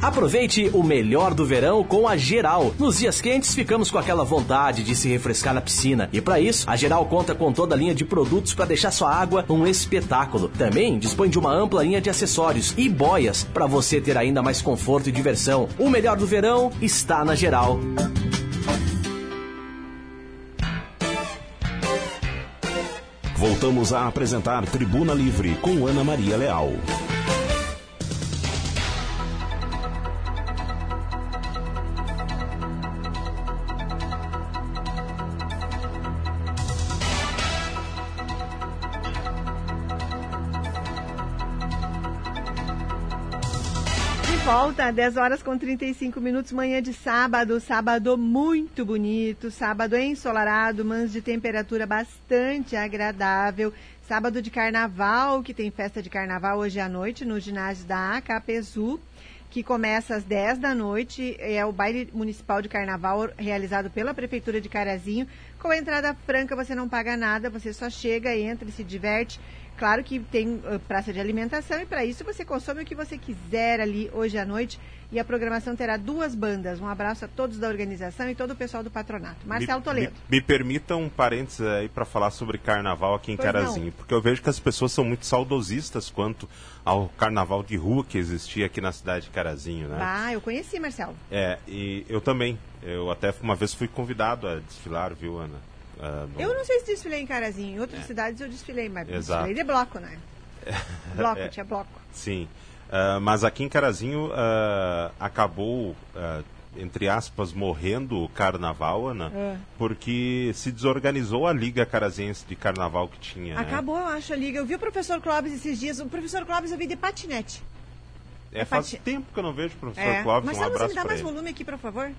Aproveite o melhor do verão com a Geral. Nos dias quentes, ficamos com aquela vontade de se refrescar na piscina. E para isso, a Geral conta com toda a linha de produtos para deixar sua água um espetáculo. Também dispõe de uma ampla linha de acessórios e boias para você ter ainda mais conforto e diversão. O melhor do verão está na Geral. Voltamos a apresentar Tribuna Livre com Ana Maria Leal. Volta, 10 horas com 35 minutos, manhã de sábado, sábado muito bonito, sábado ensolarado, mas de temperatura bastante agradável. Sábado de carnaval, que tem festa de carnaval hoje à noite no ginásio da AKPZU. que começa às 10 da noite. É o baile municipal de carnaval realizado pela Prefeitura de Carazinho. Com a entrada franca, você não paga nada, você só chega, entra e se diverte. Claro que tem uh, praça de alimentação e para isso você consome o que você quiser ali hoje à noite. E a programação terá duas bandas. Um abraço a todos da organização e todo o pessoal do patronato. Marcelo me, Toledo. Me, me permita um parênteses aí para falar sobre carnaval aqui em Pois Carazinho, não. porque eu vejo que as pessoas são muito saudosistas quanto ao carnaval de rua que existia aqui na cidade de Carazinho, né? Ah, eu conheci, Marcelo. É, e eu também. Eu até uma vez fui convidado a desfilar, viu, Ana? Ah, Eu não sei se desfilei em Carazinho. Em outras cidades eu desfilei, mas Exato. desfilei de bloco, né? Bloco, É. tinha bloco. Sim. Ah, mas aqui em Carazinho ah, acabou, entre aspas, morrendo o carnaval, Ana, É. porque se desorganizou a Liga Carazense de Carnaval que tinha. né? Acabou, eu acho, a liga. Eu vi o professor Clóvis esses dias. O professor Clóvis eu vi de patinete. É, faz Pati- tempo que eu não vejo o professor É. Clóvis. Marcelo, um você abraço me dá mais ele. volume aqui, por favor?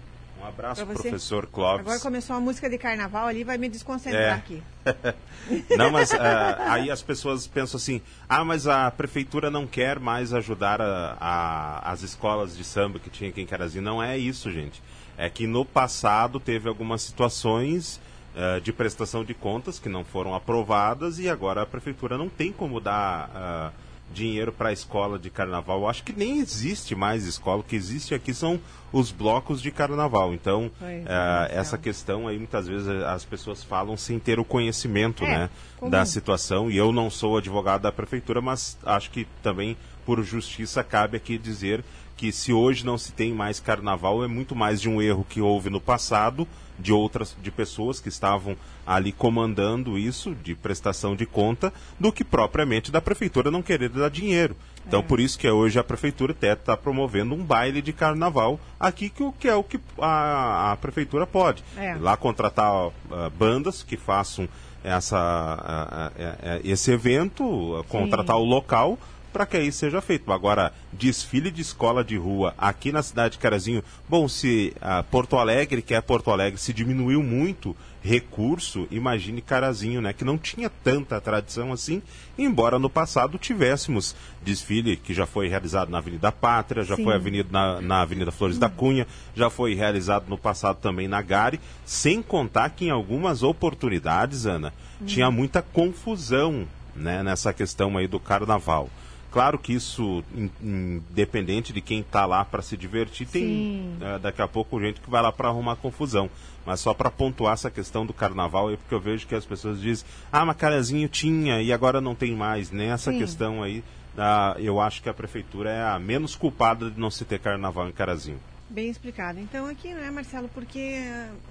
Um abraço, professor Clóvis. Agora começou uma música de carnaval ali, vai me desconcentrar É. aqui. Não, mas ah, aí as pessoas pensam assim: ah, mas a prefeitura não quer mais ajudar a- a- as escolas de samba que tinha aqui em Carazinho. Não é isso, gente. É que no passado teve algumas situações ah, de prestação de contas que não foram aprovadas e agora a prefeitura não tem como dar ah, dinheiro para a escola de carnaval. Eu acho que nem existe mais escola. O que existe aqui são os blocos de carnaval. Então, é, essa questão aí muitas vezes as pessoas falam sem ter o conhecimento, É, né, comum. da situação. E eu não sou advogado da prefeitura, mas acho que também por justiça cabe aqui dizer que se hoje não se tem mais carnaval é muito mais de um erro que houve no passado de outras de pessoas que estavam ali comandando isso de prestação de conta do que propriamente da prefeitura não querer dar dinheiro. Então por isso que hoje a prefeitura até está promovendo um baile de carnaval aqui que, o- que é o que a, a prefeitura pode É. lá contratar ah, bandas que façam essa, ah, ah, esse evento, contratar o local para que aí seja feito. Agora, desfile de escola de rua aqui na cidade de Carazinho, bom, se ah, Porto Alegre, que é Porto Alegre, se diminuiu muito recurso, imagine Carazinho, né, que não tinha tanta tradição assim, embora no passado tivéssemos desfile que já foi realizado na Avenida Pátria, já Sim. foi avenida, na, na Avenida Flores da Cunha, já foi realizado no passado também na Gare, sem contar que em algumas oportunidades, Ana, tinha muita confusão né, nessa questão aí do carnaval. Claro que isso, in- independente de quem está lá para se divertir, tem eh, daqui a pouco gente que vai lá para arrumar confusão. Mas só para pontuar essa questão do carnaval, é porque eu vejo que as pessoas dizem, ah, mas Carazinho tinha e agora não tem mais. Nessa Sim. questão aí, ah, eu acho que a prefeitura é a menos culpada de não se ter carnaval em Carazinho. Bem explicado. Então aqui, não é, Marcelo? Porque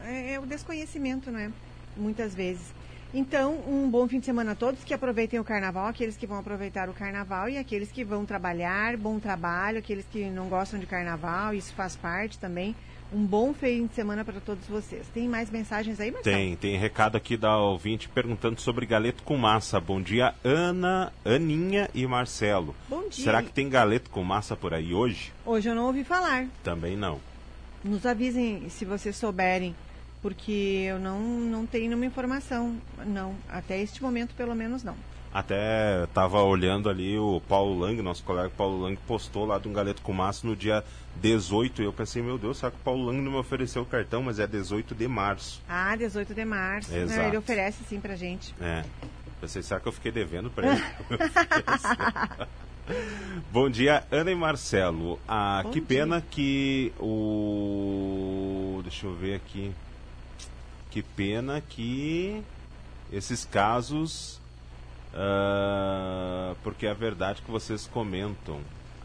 é, é o desconhecimento, não é? Muitas vezes. Então, um bom fim de semana a todos que aproveitem o carnaval, aqueles que vão aproveitar o carnaval e aqueles que vão trabalhar, bom trabalho, aqueles que não gostam de carnaval, isso faz parte também. Um bom fim de semana para todos vocês. Tem mais mensagens aí, Marcelo? Tem, tem recado aqui da ouvinte perguntando sobre galeto com massa. Bom dia, Ana, Aninha e Marcelo. Bom dia. Será que tem galeto com massa por aí hoje? Hoje eu não ouvi falar. Também não. Nos avisem se vocês souberem, porque eu não, não tenho nenhuma informação. Não, até este momento pelo menos não. Até tava olhando ali o Paulo Lang, nosso colega Paulo Lang, postou lá de um galeto com massa no dia 18. E eu pensei, meu Deus, será que o Paulo Lang não me ofereceu o cartão? Mas é 18 de março. Ah, 18 de março. né? Exato. Ele oferece sim pra gente. É. Pensei, será que eu fiquei devendo pra ele? Bom dia, Ana e Marcelo. Ah, Bom que dia. pena que o. Deixa eu ver aqui. Que pena que esses casos. ah, porque é a verdade que vocês comentam.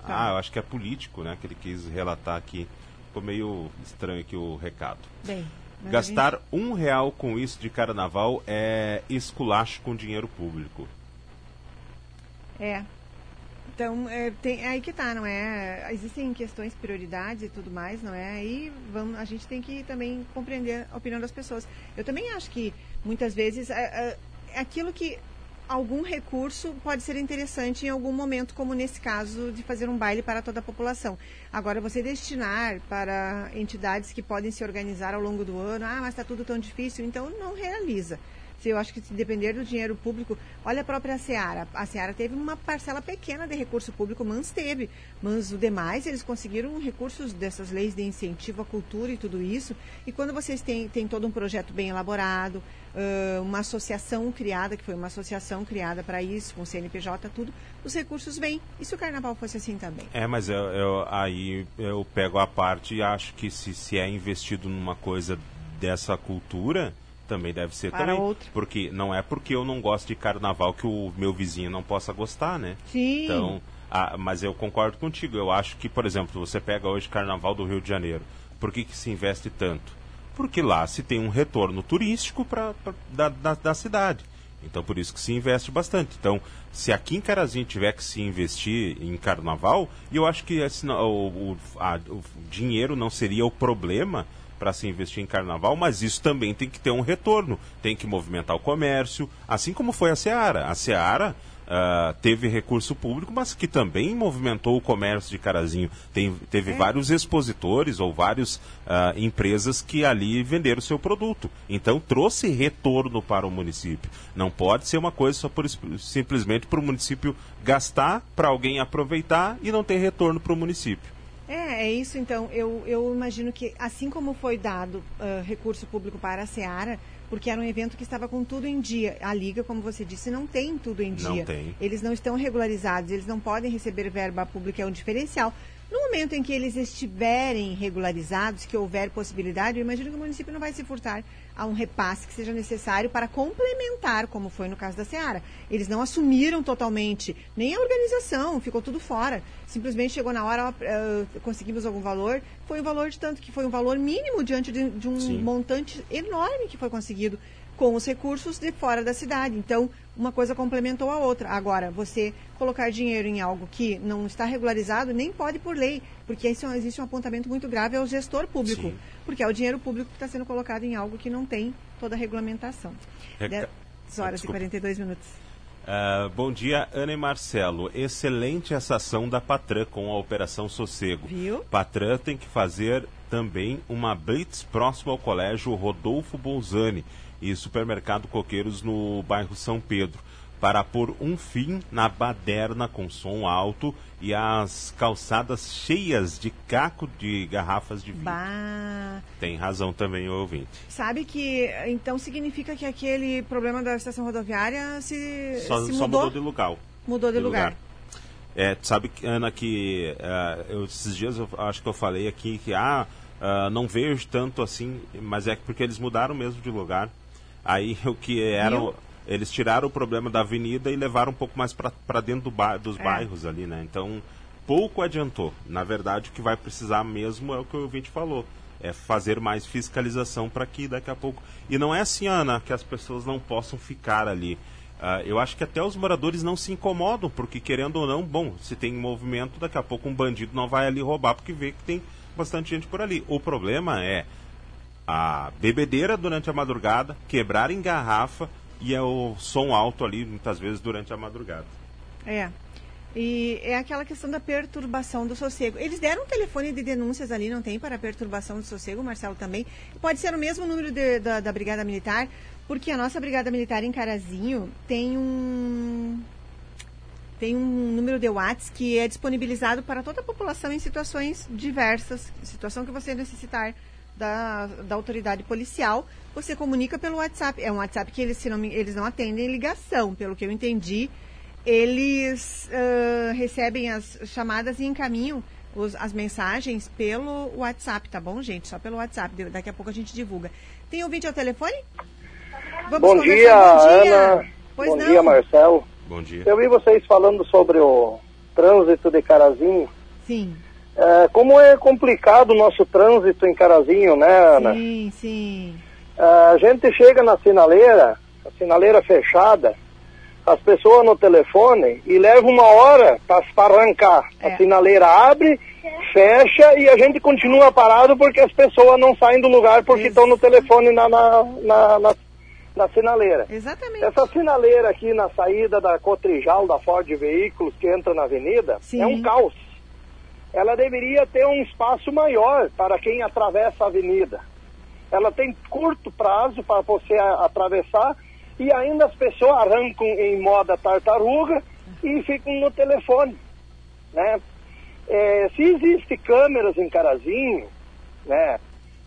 Tá. Ah, eu acho que é político, né? Que ele quis relatar aqui. Ficou meio estranho aqui o recado. Bem, Gastar um real com isso de carnaval é esculacho com dinheiro público. É. Então, é, tem, é aí que tá, não é? Existem questões, prioridades e tudo mais, não é? Aí vamos, a gente tem que também compreender a opinião das pessoas. Eu também acho que, muitas vezes, é, é aquilo que algum recurso pode ser interessante em algum momento, como nesse caso de fazer um baile para toda a população. Agora, você destinar para entidades que podem se organizar ao longo do ano, ah, mas está tudo tão difícil, então não realiza. Se eu acho que se depender do dinheiro público, olha a própria Seara. A Seara teve uma parcela pequena de recurso público, mas teve. Mas o demais, eles conseguiram recursos dessas leis de incentivo à cultura e tudo isso. E quando vocês têm, têm todo um projeto bem elaborado, uma associação criada, que foi uma associação criada para isso, com o CNPJ, tudo, os recursos vêm. E se o carnaval fosse assim também? É, mas eu, eu, aí eu pego a parte e acho que se, se é investido numa coisa dessa cultura também deve ser Para também. outro. Porque não é porque eu não gosto de carnaval que o meu vizinho não possa gostar, né? Sim. Então, ah, mas eu concordo contigo. Eu acho que, por exemplo, você pega hoje Carnaval do Rio de Janeiro. Por que, que se investe tanto? Porque lá se tem um retorno turístico pra, pra- da, da, da cidade. Então, por isso que se investe bastante. Então, se aqui em Carazinho tiver que se investir em carnaval, eu acho que esse o, o- a- o dinheiro não seria o problema para se investir em carnaval, mas isso também tem que ter um retorno. Tem que movimentar o comércio, assim como foi a Seara. A Seara ah, teve recurso público, mas que também movimentou o comércio de Carazinho. Tem, teve vários expositores ou várias empresas que ali venderam o seu produto. Então trouxe retorno para o município. Não pode ser uma coisa só por, simplesmente para o município gastar, para alguém aproveitar e não ter retorno para o município. É, é isso então. Eu, eu imagino que, assim como foi dado ah, recurso público para a Seara, porque era um evento que estava com tudo em dia. A Liga, como você disse, não tem tudo em Não dia. tem. Eles não estão regularizados, eles não podem receber verba pública, é um diferencial. No momento em que eles estiverem regularizados, que houver possibilidade, eu imagino que o município não vai se furtar a um repasse que seja necessário para complementar, como foi no caso da Seara. Eles não assumiram totalmente, nem a organização, ficou tudo fora. Simplesmente chegou na hora, eh, conseguimos algum valor, foi um valor de tanto que foi um valor mínimo diante de, de um Sim. montante enorme que foi conseguido com os recursos de fora da cidade. Então, uma coisa complementou a outra. Agora, você colocar dinheiro em algo que não está regularizado, nem pode por lei, porque isso, existe um apontamento muito grave ao gestor público, Sim. porque é o dinheiro público que está sendo colocado em algo que não tem toda a regulamentação. Reca- 10 horas Desculpa. e 42 minutos. Ah, bom dia, Ana e Marcelo. Excelente essa ação da Patran com a Operação Sossego. Viu? Patran tem que fazer também uma blitz próximo ao colégio Rodolfo Bolzani e supermercado Coqueiros no bairro São Pedro para pôr um fim na baderna com som alto e as calçadas cheias de caco de garrafas de vinho. Bah. Tem razão também o ouvinte. Sabe que, então, significa que aquele problema da estação rodoviária se, Só, se só mudou, mudou de lugar. mudou de, lugar. É, tu sabe, Ana, que ah, eu, esses dias eu acho que eu falei aqui que ah, ah, não vejo tanto assim, mas é porque eles mudaram mesmo de lugar. Aí o que era. Viu? Eles tiraram o problema da avenida e levaram um pouco mais para dentro do ba dos É. bairros ali, né? Então, pouco adiantou. Na verdade, o que vai precisar mesmo é o que o ouvinte falou. É fazer mais fiscalização para que daqui a pouco. E não é assim, Ana, que as pessoas não possam ficar ali. Ah, eu acho que até os moradores não se incomodam, porque querendo ou não, bom, se tem movimento, daqui a pouco um bandido não vai ali roubar, porque vê que tem bastante gente por ali. O problema é a bebedeira durante a madrugada, quebrar em garrafa e é o som alto ali, muitas vezes, durante a madrugada. É. E é aquela questão da perturbação do sossego. Eles deram um telefone de denúncias ali, não tem para perturbação do sossego, Marcelo também. Pode ser o mesmo número de- da, da Brigada Militar, porque a nossa Brigada Militar em Carazinho tem um tem um número de Whats que é disponibilizado para toda a população em situações diversas, situação que você necessitar da, da autoridade policial, você comunica pelo WhatsApp. É um WhatsApp que eles, se não, me- eles não atendem ligação, pelo que eu entendi. Eles ah, recebem as chamadas e encaminham os- as mensagens pelo WhatsApp, tá bom, gente? Só pelo WhatsApp. De- Daqui a pouco a gente divulga. Tem ouvinte ao telefone? Vamos Bom conversar. dia, Bom dia. Ana. Pois Bom não. dia, Marcelo. Bom dia. Eu vi vocês falando sobre o trânsito de Carazinho. Sim, É, como é complicado o nosso trânsito em Carazinho, né, Ana? sim, sim. É, a gente chega na sinaleira, a sinaleira fechada, as pessoas no telefone e leva uma hora para arrancar. É. A sinaleira abre, fecha e a gente continua parado porque as pessoas não saem do lugar porque estão no telefone na, na, na, na, na sinaleira. Exatamente. Essa sinaleira aqui na saída da Cotrijal, da Ford Veículos, que entra na avenida, Sim. é um caos. Ela deveria ter um espaço maior para quem atravessa a avenida. Ela tem curto prazo para você atravessar E ainda as pessoas arrancam em moda tartaruga e ficam no telefone, né? É, se existe câmeras em Carazinho, né?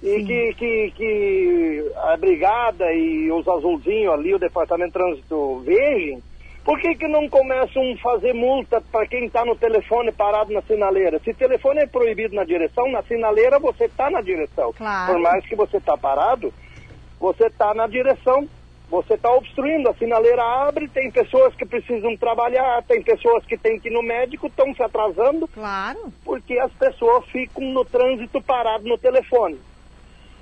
E que, que, que a brigada e os azulzinhos ali, o departamento de trânsito vejam, por que, que não começam a fazer multa para quem está no telefone parado na sinaleira? Se telefone é proibido na direção, na sinaleira você está na direção. Claro. Por mais que você está parado, você está na direção. Você está obstruindo, a sinaleira abre, tem pessoas que precisam trabalhar, tem pessoas que têm que ir no médico, estão se atrasando. Claro. Porque as pessoas ficam no trânsito parado no telefone.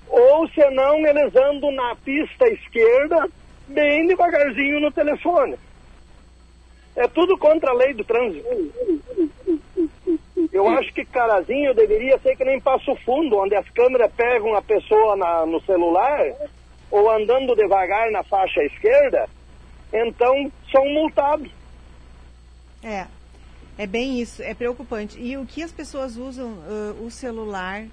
Ou senão eles andam na pista esquerda, bem devagarzinho no telefone. É tudo contra a lei do trânsito. Eu acho que Carazinho deveria ser que nem Passo Fundo, onde as câmeras pegam a pessoa na, no celular ou andando devagar na faixa esquerda, então são multados. É. É bem isso, é preocupante. E o que as pessoas usam uh, o celular uh,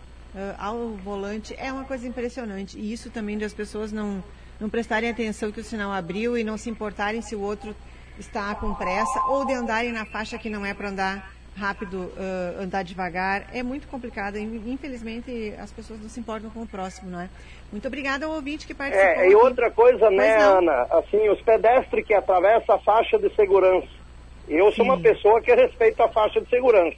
ao volante é uma coisa impressionante. E isso também das pessoas não, não prestarem atenção que o sinal abriu e não se importarem se o outro está com pressa ou de andarem na faixa que não é para andar rápido, uh, andar devagar. É muito complicado. Infelizmente, as pessoas não se importam com o próximo, não é? Muito obrigada ao ouvinte que participou. É, e outra coisa, né, Ana? Assim, os pedestres que atravessam a faixa de segurança. Eu Sim. sou uma pessoa que respeita a faixa de segurança.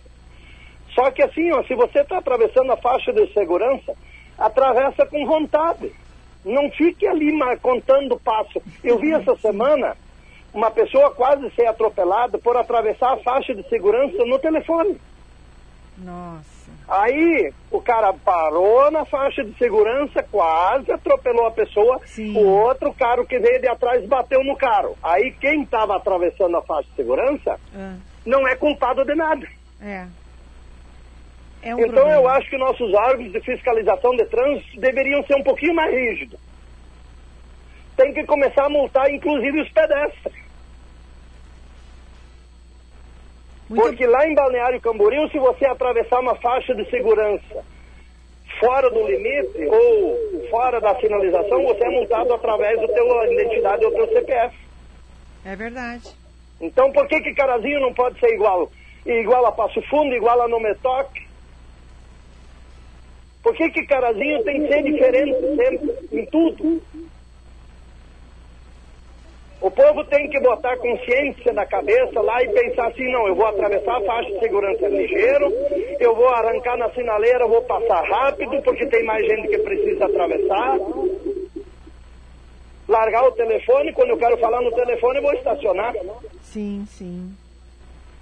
Só que assim, ó, se você está atravessando a faixa de segurança, atravessa com vontade. Não fique ali contando passo. Eu vi essa semana uma pessoa quase ser atropelada por atravessar a faixa de segurança no telefone. Nossa. Aí o cara parou na faixa de segurança, quase atropelou a pessoa. Sim. O outro carro que veio de atrás bateu no carro. Aí quem estava atravessando a faixa de segurança Ah, não é culpado de nada. é. É um então problema. eu acho que nossos órgãos de fiscalização de trânsito deveriam ser um pouquinho mais rígidos. Tem que começar a multar inclusive os pedestres. Porque lá em Balneário Camboriú, se você atravessar uma faixa de segurança fora do limite ou fora da sinalização, você é multado através do teu identidade ou teu CPF. É verdade. Então por que que Carazinho não pode ser igual? Igual a Passo Fundo, igual a Nometoc? Por que que Carazinho tem que ser diferente sempre, em tudo? O povo tem que botar consciência na cabeça lá e pensar assim, não, eu vou atravessar a faixa de segurança ligeiro, eu vou arrancar na sinaleira, vou passar rápido, porque tem mais gente que precisa atravessar. Largar o telefone, quando eu quero falar no telefone, eu vou estacionar. Sim, sim.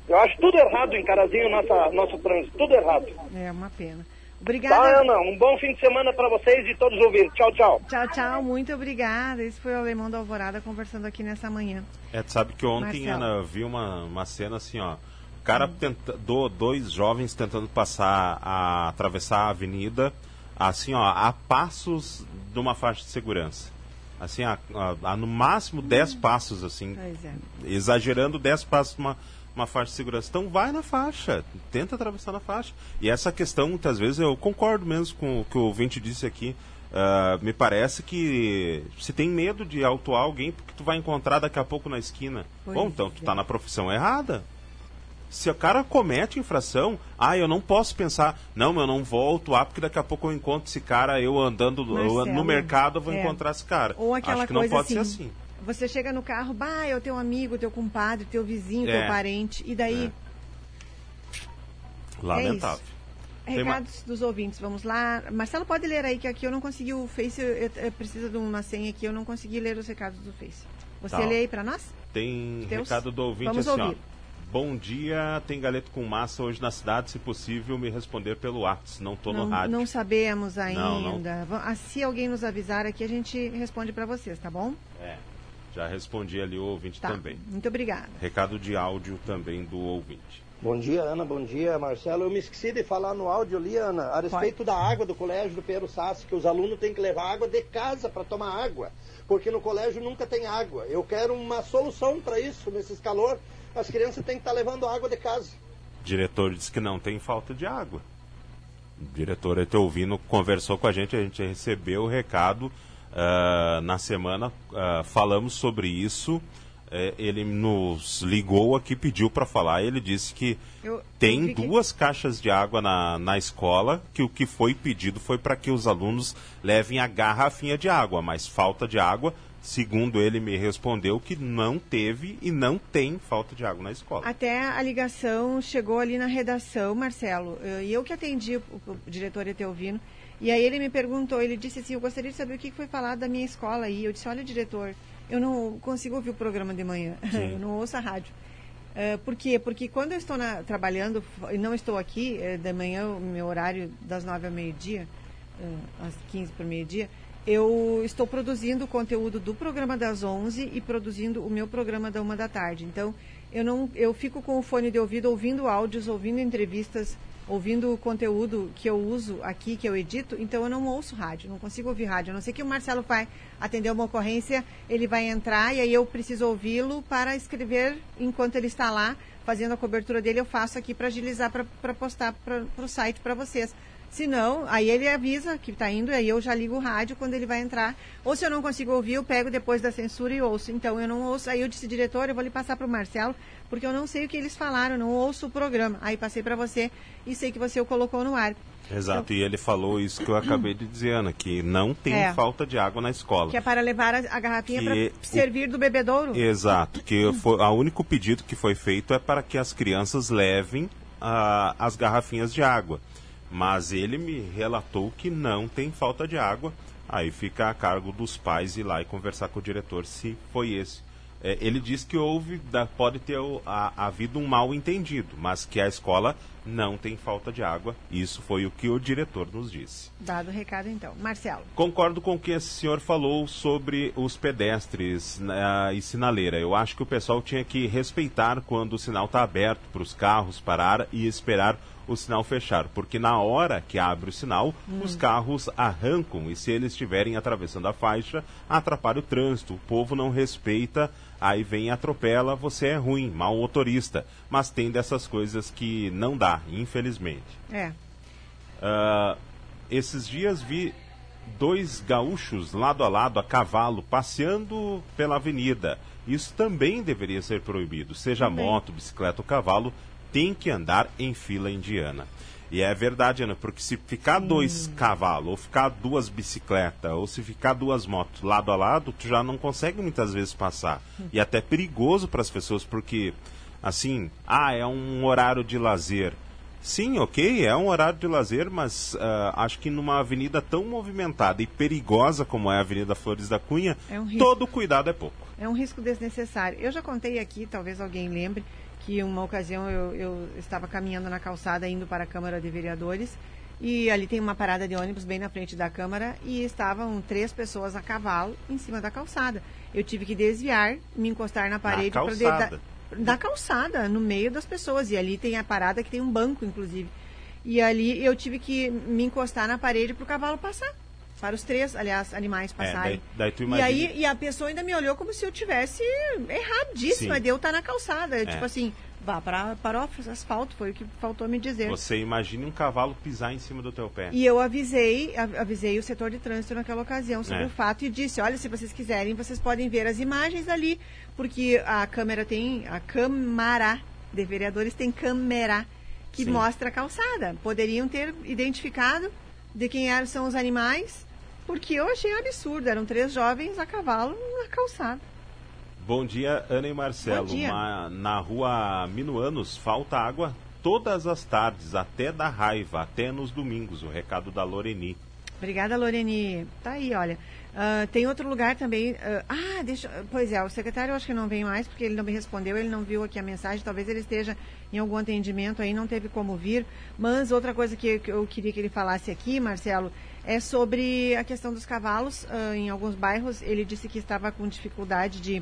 Eu acho tudo errado em Carazinho, nossa, nosso trânsito, tudo errado. É uma pena. Tá, Obrigada. Ana? Um bom fim de semana para vocês e todos os ouvintes. Tchau, tchau. Tchau, tchau. Muito obrigada. Esse foi o Alemão da Alvorada conversando aqui nessa manhã. É, tu sabe que ontem, Marcelo. Ana, eu vi uma, uma cena assim, ó. O cara tenta, do, dois jovens tentando passar a atravessar a avenida, assim, ó, a passos de uma faixa de segurança. Assim, a, a- a no máximo 10 passos, assim. Pois é. Exagerando 10 passos uma, uma faixa de segurança. Então vai na faixa, tenta atravessar na faixa. E essa questão, muitas vezes, eu concordo mesmo com o que o ouvinte disse aqui. Ah, me parece que se tem medo de autuar alguém porque tu vai encontrar daqui a pouco na esquina. Pois Bom, então tu é. tá na profissão errada. Se o cara comete infração, ah, eu não posso pensar, não, eu não vou autuar porque daqui a pouco eu encontro esse cara, eu andando eu Marcelo, no mercado, eu vou é. encontrar esse cara. Ou aquela Acho que não coisa pode assim, ser assim. Você chega no carro, bah, é o teu amigo, teu compadre, teu vizinho, É. teu parente. E daí, Lamentável. Tem ma- recados dos ouvintes, vamos lá. Marcelo, pode ler aí, que aqui eu não consegui o Face, preciso de uma senha aqui, eu não consegui ler os recados do Face. Você Tá. lê aí pra nós? Tem Deus. recado do ouvinte Vamos assim, ouvir. ó. Bom dia, tem galeto com massa hoje na cidade, se possível me responder pelo WhatsApp, não tô não, no rádio. não sabemos ainda. Não, não. Ah, Se alguém nos avisar aqui, a gente responde pra vocês, tá bom? É, já respondi ali o ouvinte Tá. também. Muito obrigada. Recado de áudio também do ouvinte. Bom dia, Ana. Bom dia, Marcelo. Eu me esqueci de falar no áudio ali, Ana, a respeito da água do colégio do Pedro Sassi, que os alunos têm que levar água de casa para tomar água, porque no colégio nunca tem água. Eu quero uma solução para isso, nesses calor. As crianças têm que estar levando água de casa. O diretor disse que não tem falta de água. O diretor, eu tô ouvindo, conversou com a gente, a gente recebeu o recado. Uh, na semana uh, falamos sobre isso. É, ele nos ligou aqui, pediu para falar. Ele disse que Eu- tem eu duas caixas de água na, na escola, que o que foi pedido foi para que os alunos levem a garrafinha de água, mas falta de água, segundo ele me respondeu, que não teve e não tem falta de água na escola. Até a ligação chegou ali na redação, Marcelo, e eu que atendi o, o diretor Eteovino, e aí ele me perguntou, ele disse assim, eu gostaria de saber o que foi falado da minha escola aí. Eu disse, olha, diretor, eu não consigo ouvir o programa de manhã, Sim. eu não ouço a rádio. Eh, por quê? Porque quando eu estou na- trabalhando, e não estou aqui, eh, de manhã, o meu horário das nove ao meio-dia, eh, às 15 para o meio-dia, eu estou produzindo o conteúdo do programa das 11 e produzindo o meu programa da uma da tarde. Então, eu não eu fico com o fone de ouvido ouvindo áudios, ouvindo entrevistas, ouvindo o conteúdo que eu uso aqui, que eu edito, então eu não ouço rádio, não consigo ouvir rádio. A não ser que o Marcelo vai atender uma ocorrência, ele vai entrar e aí eu preciso ouvi-lo para escrever enquanto ele está lá fazendo a cobertura dele, eu faço aqui para agilizar para postar para o site para vocês. Se não, aí ele avisa que está indo, aí eu já ligo o rádio quando ele vai entrar. Ou se eu não consigo ouvir, eu pego depois da censura e ouço. Então eu não ouço. Aí eu disse, diretor, eu vou lhe passar para o Marcelo, porque eu não sei o que eles falaram, não ouço o programa. Aí passei para você e sei que você o colocou no ar. Exato, e ele falou isso que eu acabei de dizer, Ana, que não tem É. falta de água na escola. Que é para levar a, garrafinha para o- servir do bebedouro. Exato, que foi, o único pedido que foi feito é para que as crianças levem as garrafinhas de água. Mas ele me relatou que não tem falta de água. Aí fica a cargo dos pais ir lá e conversar com o diretor se foi esse. É, ele diz que houve, da- pode ter a- havido um mal entendido, mas que a escola não tem falta de água. Isso foi o que o diretor nos disse. Dado o recado, então. Marcelo. Concordo com o que esse senhor falou sobre os pedestres né, e sinaleira. Eu acho que o pessoal tinha que respeitar quando o sinal está aberto para os carros parar e esperar o sinal fechar, porque na hora que abre o sinal, Hum. os carros arrancam e se eles estiverem atravessando a faixa, atrapalha o trânsito. O povo não respeita, aí vem e atropela, você é ruim, mau motorista. Mas tem dessas coisas que não dá, infelizmente. É. Ah, esses dias vi dois gaúchos lado a lado a cavalo passeando pela avenida. Isso também deveria ser proibido. Seja Também. moto, bicicleta ou cavalo, tem que andar em fila indiana. E é verdade, Ana, porque se ficar dois cavalos, ou ficar duas bicicletas, ou se ficar duas motos lado a lado, tu já não consegue muitas vezes passar. E até perigoso para as pessoas, porque, assim, ah, é um horário de lazer. Sim, ok, é um horário de lazer, mas ah, acho que numa avenida tão movimentada e perigosa como é a Avenida Flores da Cunha, É um todo cuidado é pouco. É um risco desnecessário. Eu já contei aqui, talvez alguém lembre, que uma ocasião eu, eu estava caminhando na calçada indo para a Câmara de Vereadores e ali tem uma parada de ônibus bem na frente da Câmara e estavam três pessoas a cavalo em cima da calçada. Eu tive que desviar, me encostar na parede calçada? da, da calçada, no meio das pessoas. E ali tem a parada que tem um banco, inclusive. E ali eu tive que me encostar na parede para o cavalo passar. Para os três, aliás, animais passarem. É, daí- daí tu e imagina- aí e a pessoa ainda me olhou como se eu tivesse erradíssima Sim. de eu estar na calçada. É. Tipo assim, vá para, para o asfalto, foi o que faltou me dizer. Você imagine um cavalo pisar em cima do teu pé. E eu avisei, avisei o setor de trânsito naquela ocasião sobre É. o fato e disse, olha, se vocês quiserem, vocês podem ver as imagens ali, porque a câmera tem, a câmara de vereadores tem câmera que Sim. mostra a calçada. Poderiam ter identificado de quem eram, são os animais, porque eu achei um absurdo, eram três jovens a cavalo na calçada. Bom dia, Ana e Marcelo. Bom dia. Ma- na rua Minuanos falta água todas as tardes, até da raiva, até nos domingos. O recado da Loreni. Obrigada, Loreni. Tá aí, olha. Ah, tem outro lugar também. ah, ah, deixa. Pois é, o secretário eu acho que não vem mais, porque ele não me respondeu, ele não viu aqui a mensagem. Talvez ele esteja em algum atendimento aí, não teve como vir. Mas outra coisa que, que eu queria que ele falasse aqui, Marcelo, é sobre a questão dos cavalos. ah, em alguns bairros, ele disse que estava com dificuldade de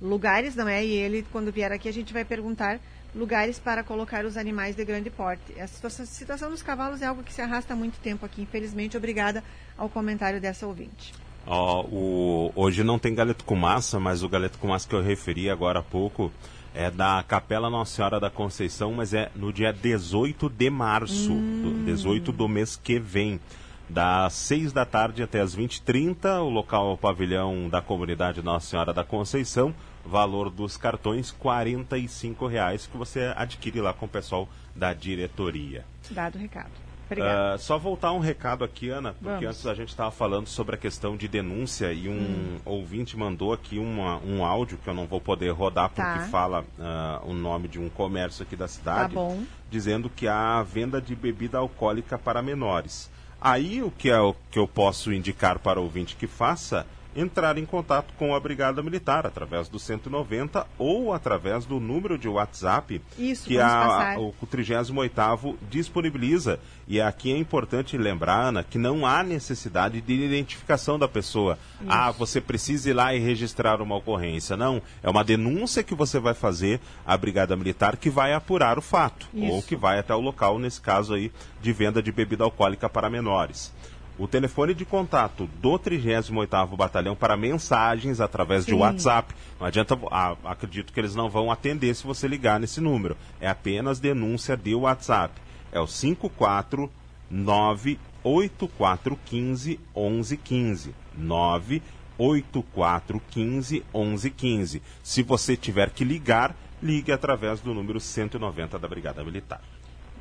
lugares, não é? E ele, quando vier aqui, a gente vai perguntar lugares para colocar os animais de grande porte. A situação, situação dos cavalos é algo que se arrasta há muito tempo aqui, infelizmente. Obrigada ao comentário dessa ouvinte. Ó, o, hoje não tem galeto com massa, mas o galeto com massa que eu referi agora há pouco é da Capela Nossa Senhora da Conceição, mas é no dia 18 de março, do, 18 do mês que vem. das 6 da tarde até as 20h30. O local é o pavilhão da comunidade Nossa Senhora da Conceição. Valor dos cartões 45 reais que você adquire lá com o pessoal da diretoria. Dado o recado. Obrigada. Uh, só voltar um recado aqui, Ana, porque Vamos. antes a gente estava falando sobre a questão de denúncia e um Hum. ouvinte mandou aqui uma, um áudio que eu não vou poder rodar porque Tá. fala ah, o nome de um comércio aqui da cidade, Tá dizendo que há venda de bebida alcoólica para menores. Aí o que, é, o que eu posso indicar para o ouvinte que faça? Entrar em contato com a Brigada Militar através do 190 ou através do número de WhatsApp Isso, que a, passar. o o 38º disponibiliza. E aqui é importante lembrar, Ana, que não há necessidade de identificação da pessoa. Ah, você precisa ir lá e registrar uma ocorrência. Não, é uma denúncia que você vai fazer à Brigada Militar que vai apurar o fato. Isso. Ou que vai até o local, nesse caso aí, de venda de bebida alcoólica para menores. O telefone de contato do 38º Batalhão para mensagens através de Sim. WhatsApp. Não adianta, ah, acredito que eles não vão atender se você ligar nesse número. É apenas denúncia de WhatsApp. É o 549 8415 1115. 98415 1115. Se você tiver que ligar, ligue através do número 190 da Brigada Militar.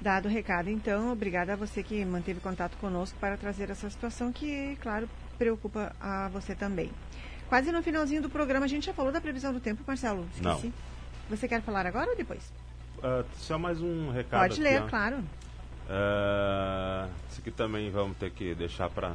Dado o recado, então, obrigada a você que manteve contato conosco para trazer essa situação que, claro, preocupa a você também. Quase no finalzinho do programa, a gente já falou da previsão do tempo, Marcelo? Esqueci. Não. Você quer falar agora ou depois? Ah, só mais um recado. Pode aqui, ler, claro. Ah, isso aqui também vamos ter que deixar para.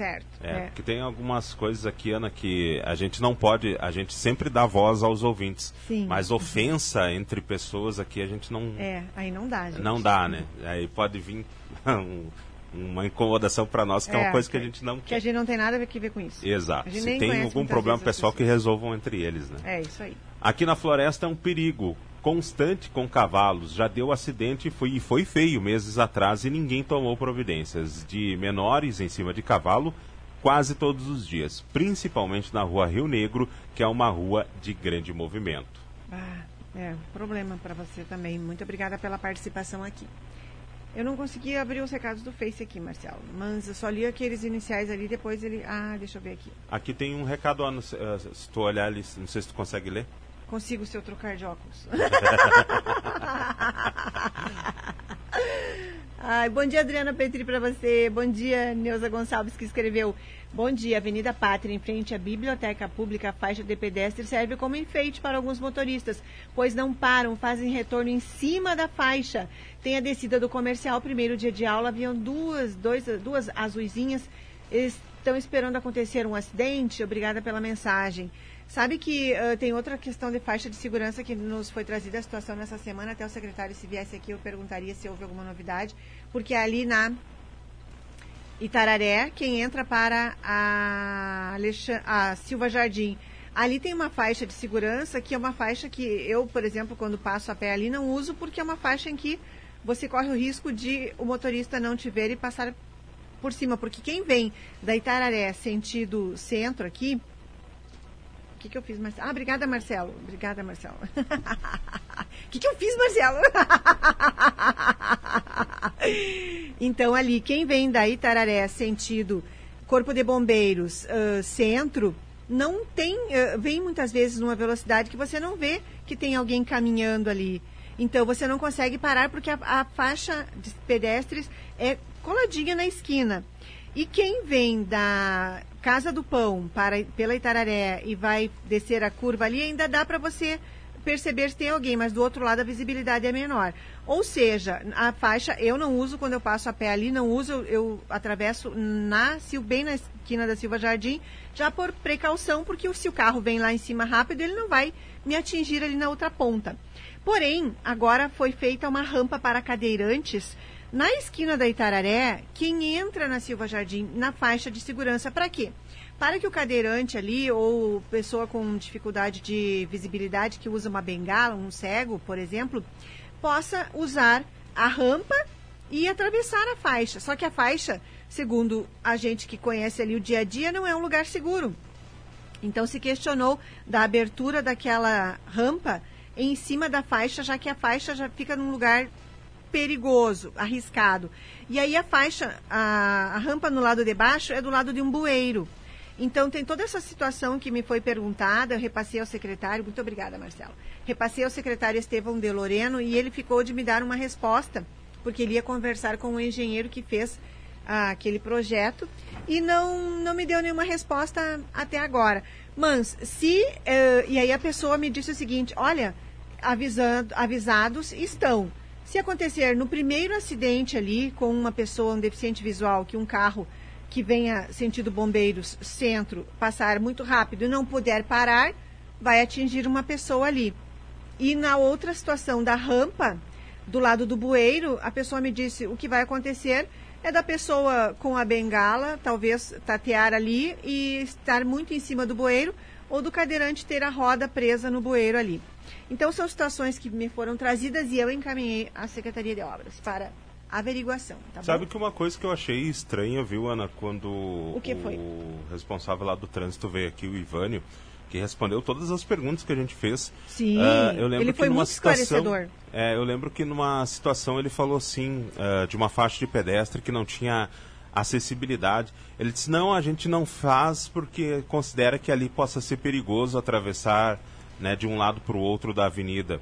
Certo. É, é. porque tem algumas coisas aqui, Ana, que a gente não pode. A gente sempre dá voz aos ouvintes. Sim. Mas ofensa entre pessoas aqui a gente não. É, aí não dá, gente. Não dá, né? Aí pode vir um- uma incomodação para nós, que é, uma É, coisa que a gente não Que quer. a gente não tem nada a ver com isso. Exato. Se tem algum problema pessoal, que resolvam entre eles, né? É isso aí. Aqui na floresta é um perigo constante com cavalos. Já deu acidente e foi, foi feio meses atrás e ninguém tomou providências. De menores em cima de cavalo, quase todos os dias. Principalmente na rua Rio Negro, que é uma rua de grande movimento. Ah, é, problema para você também. Muito obrigada pela participação aqui. Eu não consegui abrir os recados do Face aqui, Marcelo, mas eu só li aqueles iniciais ali, depois ele... Ah, deixa eu ver aqui. Aqui tem um recado, eh, se tu olhar ali, não sei se tu consegue ler. Consigo se eu trocar de óculos. Ai, bom dia, Adriana Petri, para você. Bom dia, Neuza Gonçalves, que escreveu. Bom dia, Avenida Pátria, em frente à Biblioteca Pública, a faixa de pedestre serve como enfeite para alguns motoristas, pois não param, fazem retorno em cima da faixa. Tem a descida do comercial, primeiro dia de aula, haviam duas, dois, duas azuizinhas. Estão esperando acontecer um acidente. Obrigada pela mensagem. Sabe que ah, tem outra questão de faixa de segurança que nos foi trazida a situação nessa semana. Até o secretário, se viesse aqui, eu perguntaria se houve alguma novidade. Porque ali na Itararé, quem entra para a, a Silva Jardim, ali tem uma faixa de segurança que é uma faixa que eu, por exemplo, quando passo a pé ali, não uso porque é uma faixa em que você corre o risco de o motorista não te ver e passar por cima. Porque quem vem da Itararé sentido centro aqui, que, que eu fiz, Marcelo? Ah, obrigada, Marcelo. Obrigada, Marcelo. O que, que eu fiz, Marcelo? então, ali, quem vem da Itararé sentido Corpo de Bombeiros ah, centro, não tem, ah, vem muitas vezes numa velocidade que você não vê que tem alguém caminhando ali. Então, você não consegue parar porque a, a faixa de pedestres é coladinha na esquina. E quem vem da Casa do Pão para, pela Itararé e vai descer a curva ali, ainda dá para você perceber se tem alguém, mas do outro lado a visibilidade é menor. Ou seja, a faixa eu não uso quando eu passo a pé ali, não uso, eu, atravesso na, bem na esquina da Silva Jardim, já por precaução, porque se o carro vem lá em cima rápido, ele não vai me atingir ali na outra ponta. Porém, agora foi feita uma rampa para cadeirantes na esquina da Itararé, quem entra na Silva Jardim na faixa de segurança, para quê? Para que o cadeirante ali, ou pessoa com dificuldade de visibilidade que usa uma bengala, um cego, por exemplo, possa usar a rampa e atravessar a faixa. Só que a faixa, segundo a gente que conhece ali o dia a dia, não é um lugar seguro. Então se questionou da abertura daquela rampa em cima da faixa, já que a faixa já fica num lugar perigoso, arriscado. E aí a faixa, a, a rampa no lado de baixo é do lado de um bueiro. Então tem toda essa situação que me foi perguntada, eu repassei ao secretário, muito obrigada, Marcelo. Repassei ao secretário Estevão de Loreno e ele ficou de me dar uma resposta, porque ele ia conversar com o engenheiro que fez ah, aquele projeto e não, não me deu nenhuma resposta até agora. Mas se. Uh, e aí a pessoa me disse o seguinte: olha, avisando, avisados estão. Se acontecer no primeiro acidente ali com uma pessoa, um deficiente visual, que um carro que venha sentido bombeiros centro passar muito rápido e não puder parar, vai atingir uma pessoa ali. E na outra situação da rampa, do lado do bueiro, a pessoa me disse o que vai acontecer é da pessoa com a bengala, talvez tatear ali e estar muito em cima do bueiro, ou do cadeirante ter a roda presa no bueiro ali. Então, são situações que me foram trazidas e eu encaminhei à Secretaria de Obras para averiguação. Tá Sabe bom? que uma coisa que eu achei estranha, viu, Ana, quando o, que o responsável lá do trânsito veio aqui, o Ivânio, que respondeu todas as perguntas que a gente fez. Sim, uh, eu lembro ele que foi numa muito situação. É, eu lembro que numa situação ele falou assim, uh, de uma faixa de pedestre que não tinha acessibilidade. Ele disse, não, a gente não faz porque considera que ali possa ser perigoso atravessar né, de um lado para o outro da avenida.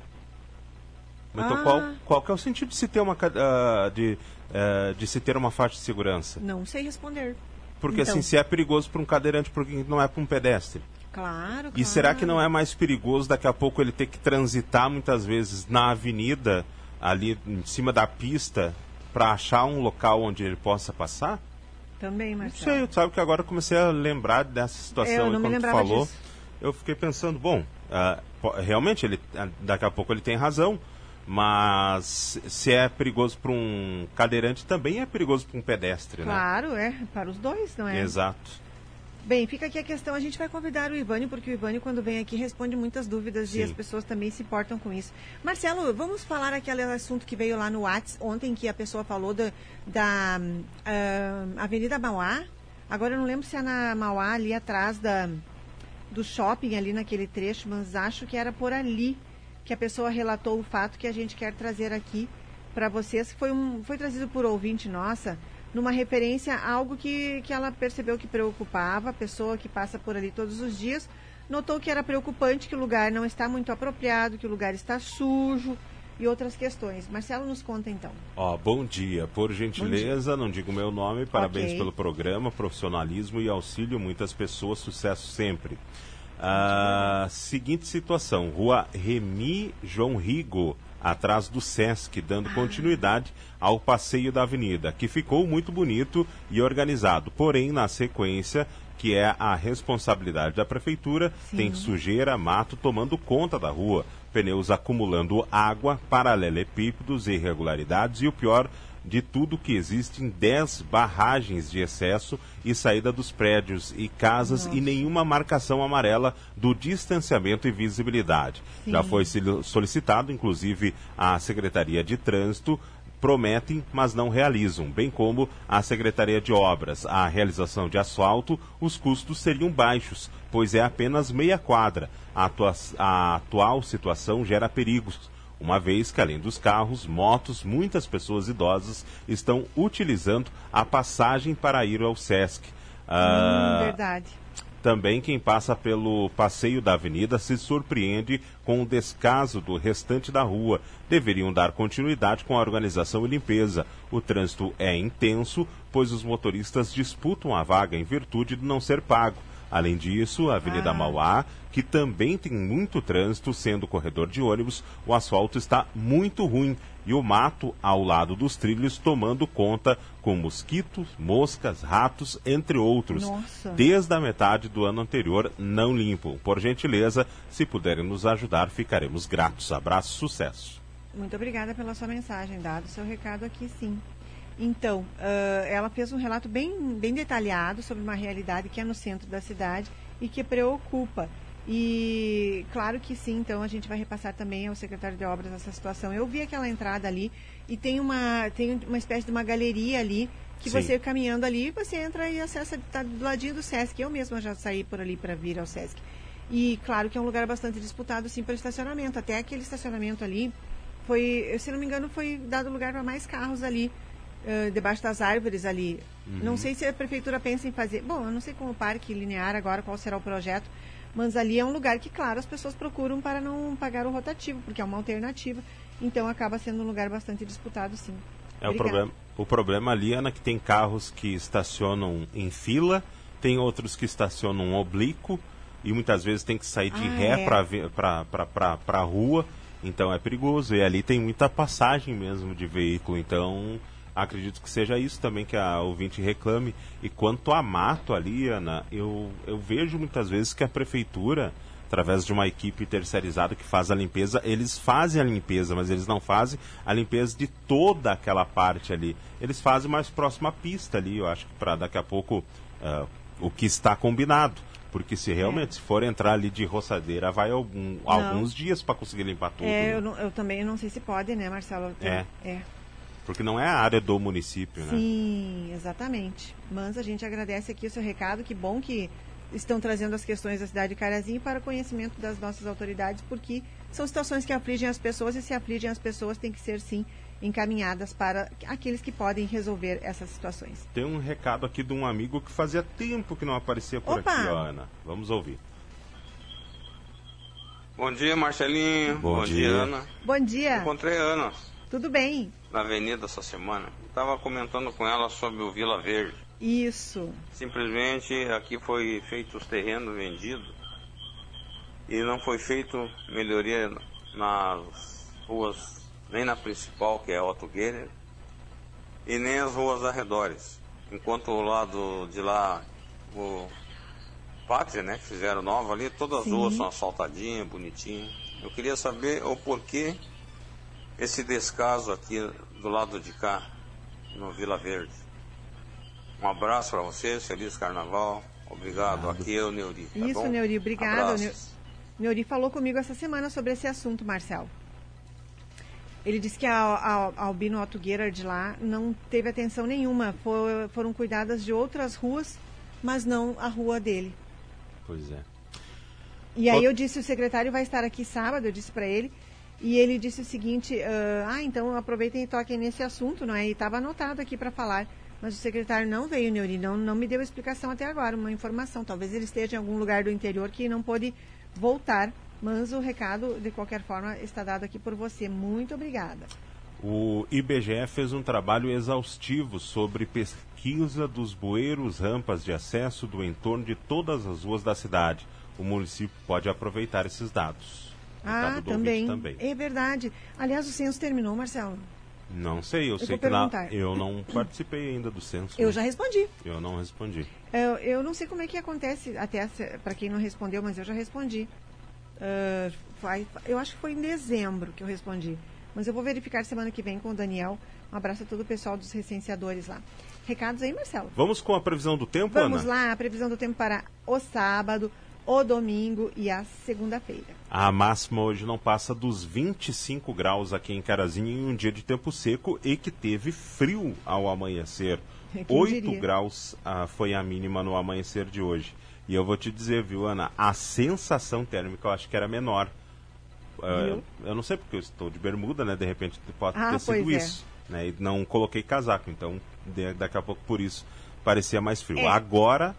Então Ah. qual, qual que é o sentido de se ter uma, ah, de, eh, de se ter uma faixa de segurança? Não sei responder. Porque Então. assim, se é perigoso para um cadeirante, por que não é para um pedestre? Claro, E será que não é mais perigoso daqui a pouco ele ter que transitar muitas vezes na avenida, ali em cima da pista, para achar um local onde ele possa passar? Também, Não Marcelo. sei, sabe que agora eu comecei a lembrar dessa situação Eu aí não me lembrava falou. disso. Eu fiquei pensando, bom, po- realmente ele ah, daqui a pouco ele tem razão, mas se é perigoso para um cadeirante também é perigoso para um pedestre, Claro, é, para os dois, não né? é? Exato. Bem, fica aqui a questão, a gente vai convidar o Ivânio, porque o Ivânio, quando vem aqui, responde muitas dúvidas e Sim. as pessoas também se importam com isso. Marcelo, vamos falar aquele assunto que veio lá no Whats ontem, que a pessoa falou da, da ah, Avenida Mauá. Agora eu não lembro se é na Mauá, ali atrás da, do shopping, ali naquele trecho, mas acho que era por ali que a pessoa relatou o fato que a gente quer trazer aqui para vocês, foi, um, foi trazido por ouvinte nossa, numa referência a algo que, que ela percebeu que preocupava, a pessoa que passa por ali todos os dias, notou que era preocupante, que o lugar não está muito apropriado, que o lugar está sujo e outras questões. Marcelo nos conta então. Ó, bom dia. Por gentileza, não digo meu nome, parabéns Ok. pelo programa, profissionalismo e auxílio, muitas pessoas, sucesso sempre. Ah, seguinte situação, rua Remi João Rigo, atrás do Sesc, dando continuidade ao passeio da avenida, que ficou muito bonito e organizado. Porém, na sequência, que é a responsabilidade da prefeitura, Sim. tem sujeira, mato tomando conta da rua, pneus acumulando água, paralelepípedos, irregularidades e o pior de tudo que existem 10 barragens de excesso e saída dos prédios e casas e nenhuma marcação amarela do distanciamento e visibilidade. Sim. Já foi solicitado, inclusive, à Secretaria de Trânsito prometem, mas não realizam, bem como a Secretaria de Obras. A realização de asfalto, os custos seriam baixos, pois é apenas meia quadra. A, atua- a atual situação gera perigos, uma vez que, além dos carros, motos, muitas pessoas idosas estão utilizando a passagem para ir ao SESC. Ah, Hum, verdade. Também quem passa pelo passeio da avenida se surpreende com o descaso do restante da rua. Deveriam dar continuidade com a organização e limpeza. O trânsito é intenso, pois os motoristas disputam a vaga em virtude de não ser pago. Além disso, a Avenida Ah. Mauá, que também tem muito trânsito, sendo corredor de ônibus, o asfalto está muito ruim e o mato ao lado dos trilhos tomando conta com mosquitos, moscas, ratos, entre outros. Nossa. Desde a metade do ano anterior não limpam. Por gentileza, se puderem nos ajudar, ficaremos gratos. Abraço, sucesso. Muito obrigada pela sua mensagem, dado o seu recado aqui, sim. Então, ah, ela fez um relato bem, bem detalhado sobre uma realidade que é no centro da cidade e que preocupa. E claro que sim, então a gente vai repassar também ao secretário de obras essa situação. Eu vi aquela entrada ali e tem uma, tem uma espécie de uma galeria ali que Sim. você caminhando ali, você entra e acessa, está do ladinho do Sesc. Eu mesma já saí por ali para vir ao Sesc. E claro que é um lugar bastante disputado sim para estacionamento. Até aquele estacionamento ali foi, se não me engano, foi dado lugar para mais carros ali, uh, debaixo das árvores ali. Uhum. Não sei se a prefeitura pensa em fazer. Bom, eu não sei como o parque linear agora, qual será o projeto, mas ali é um lugar que, claro, as pessoas procuram para não pagar o rotativo, porque é uma alternativa. Então acaba sendo um lugar bastante disputado, sim. É o problema, o problema ali, Ana, que tem carros que estacionam em fila, tem outros que estacionam oblíquo e muitas vezes tem que sair de ah, ré é. para a rua, então é perigoso. E ali tem muita passagem mesmo de veículo, então acredito que seja isso também que a ouvinte reclame. E quanto a mato ali, Ana, eu, eu vejo muitas vezes que a prefeitura através de uma equipe terceirizada que faz a limpeza. Eles fazem a limpeza, mas eles não fazem a limpeza de toda aquela parte ali. Eles fazem mais próxima à pista ali, eu acho que para daqui a pouco uh, o que está combinado. Porque se realmente é. se for entrar ali de roçadeira, vai algum, alguns dias para conseguir limpar tudo. É, né? eu, não, eu, também não sei se pode, né, Marcelo? É. é. Porque não é a área do município, né? Sim, exatamente. Mas a gente agradece aqui o seu recado. Que bom que estão trazendo as questões da cidade de Carazinho para conhecimento das nossas autoridades, porque são situações que afligem as pessoas e se afligem as pessoas tem que ser sim encaminhadas para aqueles que podem resolver essas situações. Tem um recado aqui de um amigo que fazia tempo que não aparecia por Opa. aqui, ó, Ana. Vamos ouvir. Bom dia, Marcelinho. Bom, Bom dia. dia. Ana. Bom dia. Encontrei a Ana. Tudo bem. Na avenida essa semana. Estava comentando com ela sobre o Vila Verde. Isso. Simplesmente aqui foi feito os terrenos vendidos e não foi feito melhoria nas ruas, nem na principal, que é Otto Guerra, e nem as ruas arredores. Enquanto o lado de lá, o Pátria, né, que fizeram nova ali, todas Sim. as ruas são asfaltadinhas, bonitinhas. Eu queria saber o porquê esse descaso aqui do lado de cá, no Vila Verde. Um abraço para vocês, feliz carnaval. Obrigado. Aqui é o Neuri. Tá Isso, bom? Neuri, obrigado. Abraços. Neuri falou comigo essa semana sobre esse assunto, Marcelo. Ele disse que a, a, a Albino Otto de lá não teve atenção nenhuma. For, foram cuidadas de outras ruas, mas não a rua dele. Pois é. E aí eu disse, o secretário vai estar aqui sábado, eu disse para ele, e ele disse o seguinte, uh, ah, então aproveitem e toquem nesse assunto, não é? E estava anotado aqui para falar. Mas o secretário não veio, Neuri, não, não me deu explicação até agora, uma informação. Talvez ele esteja em algum lugar do interior que não pôde voltar. Mas o recado, de qualquer forma, está dado aqui por você. Muito obrigada. O IBGE fez um trabalho exaustivo sobre pesquisa dos bueiros, rampas de acesso do entorno de todas as ruas da cidade. O município pode aproveitar esses dados. Ah, também. também. É verdade. Aliás, o censo terminou, Marcelo. Não sei, eu, eu sei que lá eu não participei ainda do censo. Eu já respondi. Eu não respondi. Eu, eu não sei como é que acontece, até para quem não respondeu, mas eu já respondi. Uh, vai, eu acho que foi em dezembro que eu respondi. Mas eu vou verificar semana que vem com o Daniel. Um abraço a todo o pessoal dos recenseadores lá. Recados aí, Marcelo? Vamos com a previsão do tempo, Vamos Ana? lá, a previsão do tempo para o sábado, o domingo e a segunda-feira. A máxima hoje não passa dos 25 graus aqui em Carazinho em um dia de tempo seco e que teve frio ao amanhecer. Quem 8 diria? graus ah, foi a mínima no amanhecer de hoje. E eu vou te dizer, viu, Ana, a sensação térmica eu acho que era menor. Uh, eu não sei porque eu estou de bermuda, né? De repente pode ah, ter sido é. isso. Né? E não coloquei casaco, então de, daqui a pouco por isso parecia mais frio. É. Agora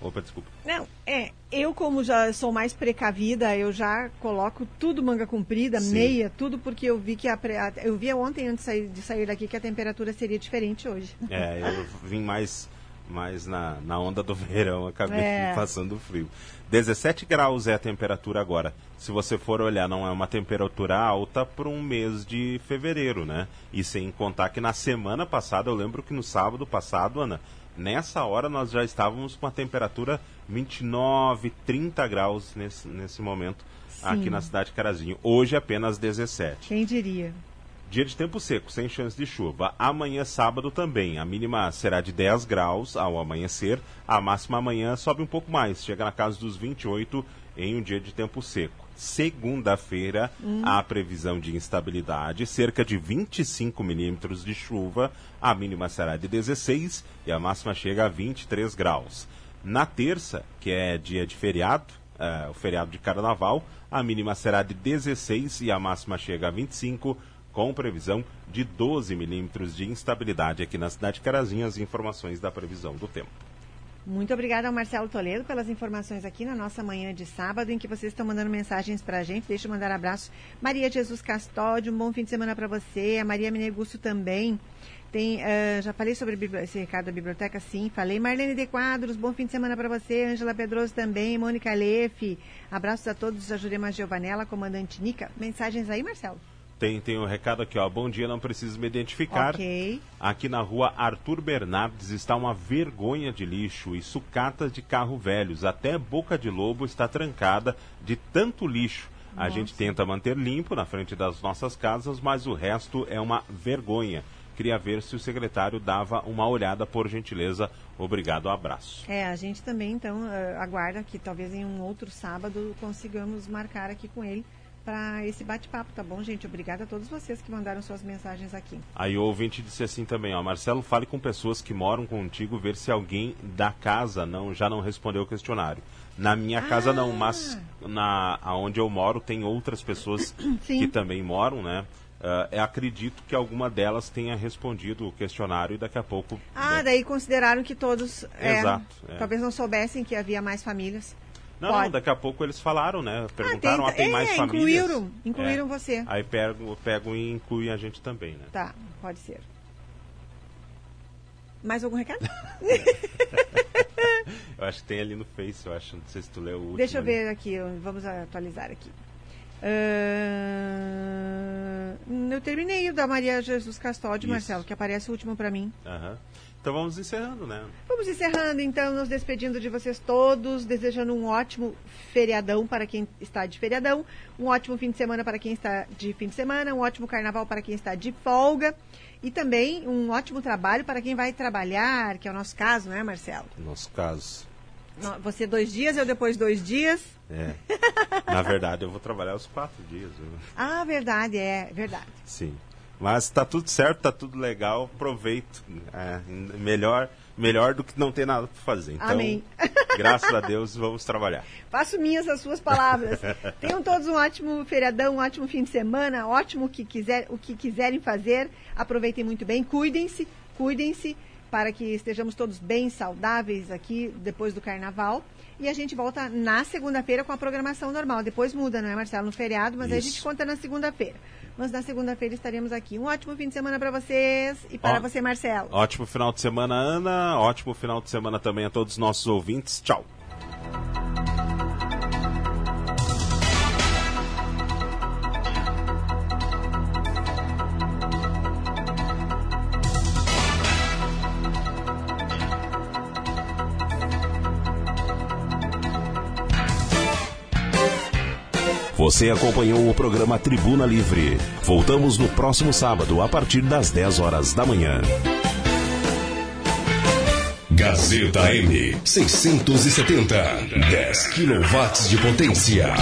Opa, desculpa. Não, é, eu como já sou mais precavida, eu já coloco tudo manga comprida, Sim. meia, tudo porque eu vi que a, eu vi ontem antes de sair, de sair daqui que a temperatura seria diferente hoje. É, eu vim mais mais na, na onda do verão, acabei é. passando frio. 17 graus é a temperatura agora. Se você for olhar, não é uma temperatura alta para um mês de fevereiro, né? E sem contar que na semana passada, eu lembro que no sábado passado, Ana, Nessa hora nós já estávamos com a temperatura 29, 30 graus nesse, nesse momento Sim. aqui na cidade de Carazinho. Hoje apenas 17. Quem diria? Dia de tempo seco, sem chance de chuva. Amanhã, sábado, também. A mínima será de 10 graus ao amanhecer. A máxima amanhã sobe um pouco mais, chega na casa dos 28 em um dia de tempo seco. Segunda-feira, hum. a previsão de instabilidade, cerca de 25 milímetros de chuva, a mínima será de 16 e a máxima chega a 23 graus. Na terça, que é dia de feriado, eh, o feriado de carnaval. A mínima será de 16 e a máxima chega a 25, com previsão de 12 milímetros de instabilidade aqui na cidade de Carazinhas. Informações da previsão do tempo. Muito obrigada ao Marcelo Toledo pelas informações aqui na nossa manhã de sábado, em que vocês estão mandando mensagens para a gente. Deixa eu mandar abraço. Maria Jesus Castódio, um bom fim de semana para você. A Maria Minegusso também. Tem, uh, já falei sobre esse recado da biblioteca, sim, falei. Marlene de Quadros, bom fim de semana para você. Ângela Pedroso também. Mônica Lefe. Abraços a todos. A Jurema Giovanella, comandante Nica. Mensagens aí, Marcelo? Tem, tem um recado aqui, ó. Bom dia, não preciso me identificar. Ok. Aqui na rua Arthur Bernardes está uma vergonha de lixo e sucatas de carro velhos. Até Boca de Lobo está trancada de tanto lixo. A Nossa. gente tenta manter limpo na frente das nossas casas, mas o resto é uma vergonha. Queria ver se o secretário dava uma olhada, por gentileza. Obrigado, abraço. É, a gente também, então, eh, aguarda que talvez em um outro sábado consigamos marcar aqui com ele para esse bate-papo, tá bom, gente? Obrigada a todos vocês que mandaram suas mensagens aqui. Aí o ouvinte disse assim também, ó, Marcelo, fale com pessoas que moram contigo, ver se alguém da casa não já não respondeu o questionário. Na minha casa não, mas na aonde eu moro tem outras pessoas que também moram, né? Ah, eu acredito que alguma delas tenha respondido o questionário e daqui a pouco. Ah, daí consideraram que todos é, Exato, é. talvez não soubessem que havia mais famílias. Não, Pode. não, daqui a pouco eles falaram, né? Perguntaram, ah, tem- tem, mais é, famílias? incluíram- incluíram É. você. Aí pegam, pegam e incluem a gente também, né? Tá, pode ser. Mais algum recado? Eu acho que tem ali no Face, eu acho. Não sei se tu leu o último. Deixa eu ali. ver aqui, eu- vamos atualizar aqui. Ah, eu terminei o da Maria Jesus Custódio, Isso. Marcelo, que aparece o último para mim. Aham. Então vamos encerrando, né? Vamos encerrando então, nos despedindo de vocês todos, desejando um ótimo feriadão para quem está de feriadão, um ótimo fim de semana para quem está de fim de semana, um ótimo carnaval para quem está de folga e também um ótimo trabalho para quem vai trabalhar, que é o nosso caso, não é, Marcelo? Nosso caso. Você dois dias, eu depois dois dias. É. Na verdade, eu vou trabalhar os quatro dias. Ah, verdade, é verdade. Sim. Mas tá tudo certo, tá tudo legal. Aproveito. É, melhor, melhor do que não ter nada para fazer. Então, Amém. graças a Deus, vamos trabalhar. Faço minhas as suas palavras. Tenham todos um ótimo feriadão, um ótimo fim de semana, ótimo o que, quiser, o que quiserem fazer. Aproveitem muito bem, cuidem-se, cuidem-se para que estejamos todos bem saudáveis aqui depois do carnaval. E a gente volta na segunda-feira com a programação normal. Depois muda, não é, Marcelo? No feriado, mas aí a gente conta na segunda-feira. Mas na segunda-feira estaremos aqui. Um ótimo fim de semana para vocês e para Ó. você, Marcelo. Ótimo final de semana, Ana. Ótimo final de semana também a todos os nossos ouvintes. Tchau. Você acompanhou o programa Tribuna Livre. Voltamos no próximo sábado, a partir das 10 horas da manhã. Gazeta M 670. 10 kW de potência.